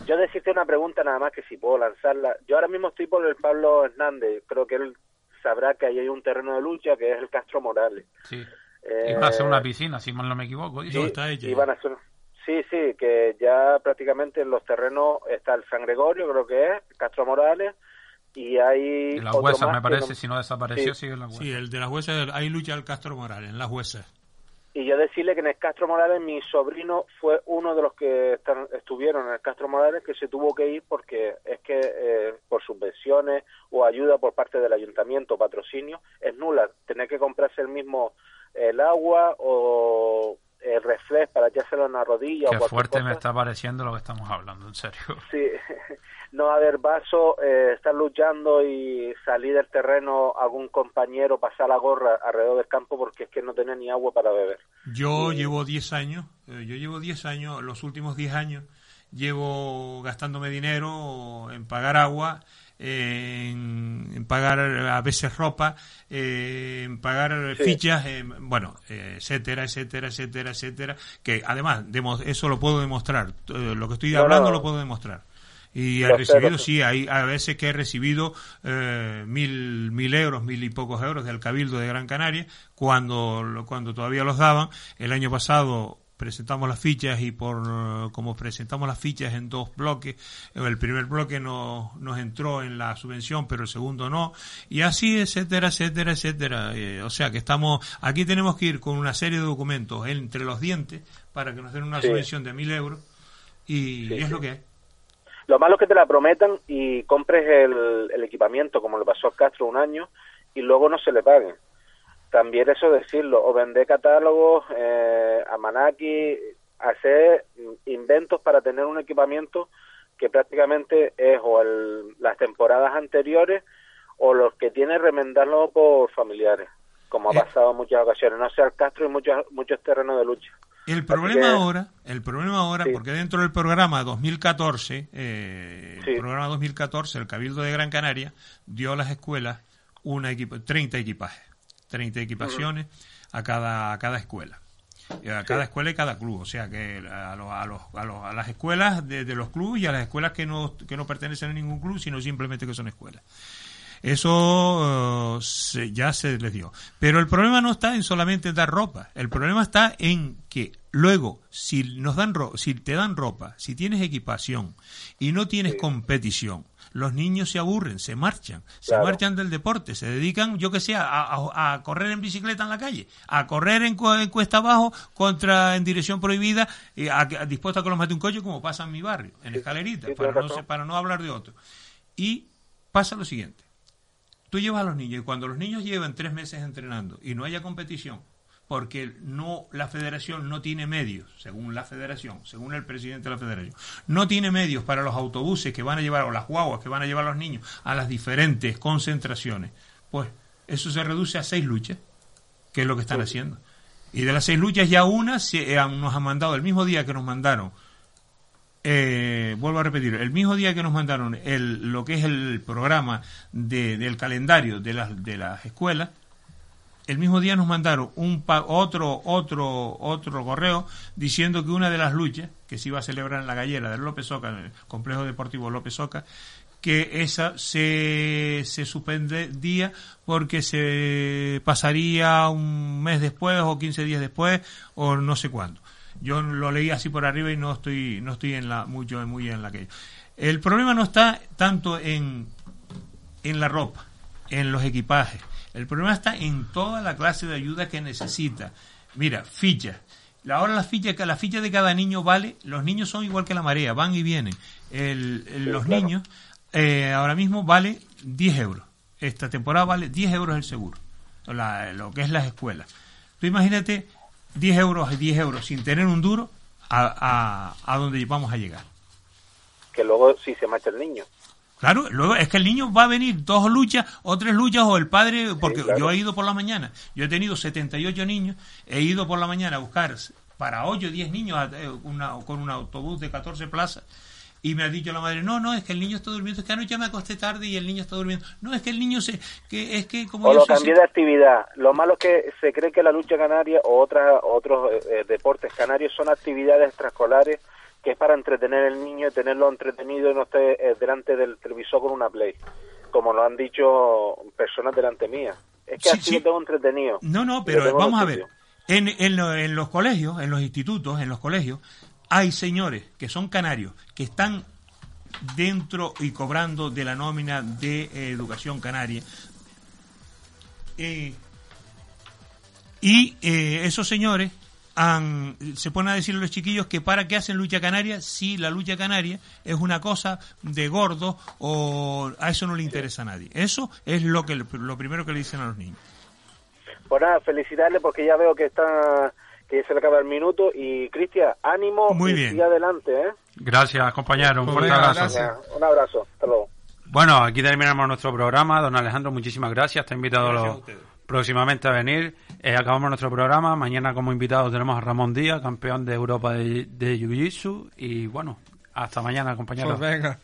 Yo decirte una pregunta nada más que si puedo lanzarla. Yo ahora mismo estoy por el Pablo Hernández. Creo que él sabrá que ahí hay un terreno de lucha que es el Castro Morales. Sí. Eh, Iban a hacer una piscina, si mal no me equivoco. sí, dice. iban a hacer- Sí, sí, que ya prácticamente en los terrenos está el San Gregorio, creo que es, Castro Morales, y hay... Y las huesas, me parece, no- si no desapareció, Sí. sigue en las huesas. Sí, el de las huesas, ahí lucha el Castro Morales, en las huesas. Y yo decirle que en el Castro Morales mi sobrino fue uno de los que están- estuvieron en el Castro Morales que se tuvo que ir porque es que eh, por subvenciones o ayuda por parte del ayuntamiento, patrocinio, es nula. Tener que comprarse el mismo el agua o el reflex para echárselo en la rodilla Qué o fuerte me está pareciendo lo que estamos hablando, en serio. Sí, no haber vaso, eh, estar luchando y salir del terreno algún compañero, pasar la gorra alrededor del campo porque es que no tenía ni agua para beber. Yo llevo 10 años, eh, yo llevo 10 años, los últimos 10 años, llevo gastándome dinero en pagar agua, en, en pagar a veces ropa, eh, en pagar Sí. fichas, en- bueno, eh, etcétera, etcétera, etcétera, etcétera, que además eso lo puedo demostrar, eh, lo que estoy hablando no. lo puedo demostrar. Y he recibido, sí, hay a veces que he recibido eh, mil, mil euros, mil y pocos euros del Cabildo de Gran Canaria, cuando, cuando todavía los daban. El año pasado presentamos las fichas y por como presentamos las fichas en dos bloques, el primer bloque no, nos entró en la subvención, pero el segundo no, y así, etcétera, etcétera, etcétera. Eh, o sea que estamos, aquí tenemos que ir con una serie de documentos entre los dientes para que nos den una subvención de mil euros y, es lo que es. Lo malo es que te la prometan y compres el, el equipamiento, como le pasó a Castro un año, y luego no se le paguen también eso decirlo, o vender catálogos, eh, a Manaki, hacer inventos para tener un equipamiento que prácticamente es o el, las temporadas anteriores o los que tiene remendarlo por familiares, como ha eh. pasado en muchas ocasiones, no sea el Castro y muchos muchos terrenos de lucha. El problema ahora, el problema ahora, porque dentro del programa 2014, eh, el programa 2014, el Cabildo de Gran Canaria dio a las escuelas una 30 equipajes. 30 equipaciones a cada, a cada escuela. A cada escuela y cada club, o sea que a, a, los, a, las escuelas de, los clubes y a las escuelas que no, que no pertenecen a ningún club, sino simplemente que son escuelas. Eso uh, ya se les dio. Pero el problema no está en solamente dar ropa. El problema está en que luego, si nos dan si te dan ropa, si tienes equipación y no tienes competición, los niños se aburren, se marchan, se marchan del deporte, se dedican, yo que sé, a, correr en bicicleta en la calle, a correr en, cuesta abajo contra en dirección prohibida, y a, dispuesto a que los mate un coche como pasa en mi barrio, en escalerita, para, no, para no hablar de otro. Y pasa lo siguiente, tú llevas a los niños y cuando los niños llevan tres meses entrenando y no haya competición, porque no la federación no tiene medios, según la federación, según el presidente de la federación, no tiene medios para los autobuses que van a llevar o las guaguas que van a llevar a los niños a las diferentes concentraciones, pues eso se reduce a seis luchas, que es lo que están haciendo. Y de las seis luchas ya una se, eh, nos han mandado el mismo día que nos mandaron eh, vuelvo a repetir, el mismo día que nos mandaron el, lo que es el programa de, del calendario de las, de las escuelas, el mismo día nos mandaron un otro otro otro correo diciendo que una de las luchas que se iba a celebrar en la gallera del López Oca, en el complejo deportivo López Oca, que esa se, se suspendía porque se pasaría un mes después o 15 días después o no sé cuándo. Yo lo leí así por arriba y no estoy no estoy en la mucho muy en la que el problema no está tanto en en la ropa, en los equipajes, el problema está en toda la clase de ayuda que necesita. Mira, fichas. Ahora la ficha, la ficha de cada niño vale, los niños son igual que la marea, van y vienen. los niños eh, ahora mismo vale 10 euros. Esta temporada vale 10 euros el seguro, lo que es las escuelas. Tú imagínate 10 euros y 10 euros sin tener un duro a, a, a donde vamos a llegar. Que luego si se marcha el niño. Claro, luego es que el niño va a venir dos luchas o tres luchas o el padre, porque yo he ido por la mañana, yo he tenido 78 niños, he ido por la mañana a buscar para 8 o 10 niños eh, con un autobús de 14 plazas y me ha dicho la madre, no, no, es que el niño está durmiendo, es que anoche me acosté tarde y el niño está durmiendo. No, es que el niño se, que es que como... O lo cambié de actividad. Lo malo es que se cree que la lucha canaria o otras, otros eh, eh, deportes canarios son actividades extraescolares que es para entretener al niño y tenerlo entretenido y no esté eh, delante del televisor con una play, como lo han dicho personas delante mía. Es que así lo tengo entretenido. No, no, pero vamos a ver. En, en, los colegios, en los institutos, en los colegios, hay señores que son canarios, que están dentro y cobrando de la nómina de eh, educación canaria. Eh, y esos señores se pone a decir a los chiquillos que para qué hacen lucha canaria si la lucha canaria es una cosa de gordo o a eso no le interesa a nadie. Eso es lo que lo primero que le dicen a los niños. Pues nada, felicitarle porque ya veo que está que se le acaba el minuto y Cristian, ánimo Muy bien. y adelante, ¿eh? Gracias, compañero, un fuerte abrazo. Un abrazo, hasta luego. Bueno, aquí terminamos nuestro programa. Don Alejandro, muchísimas gracias. Te he invitado próximamente a venir. Eh, acabamos nuestro programa. Mañana como invitado tenemos a Ramón Díaz, campeón de Europa de, de Jiu-Jitsu. Y bueno, hasta mañana, compañeros. Pues.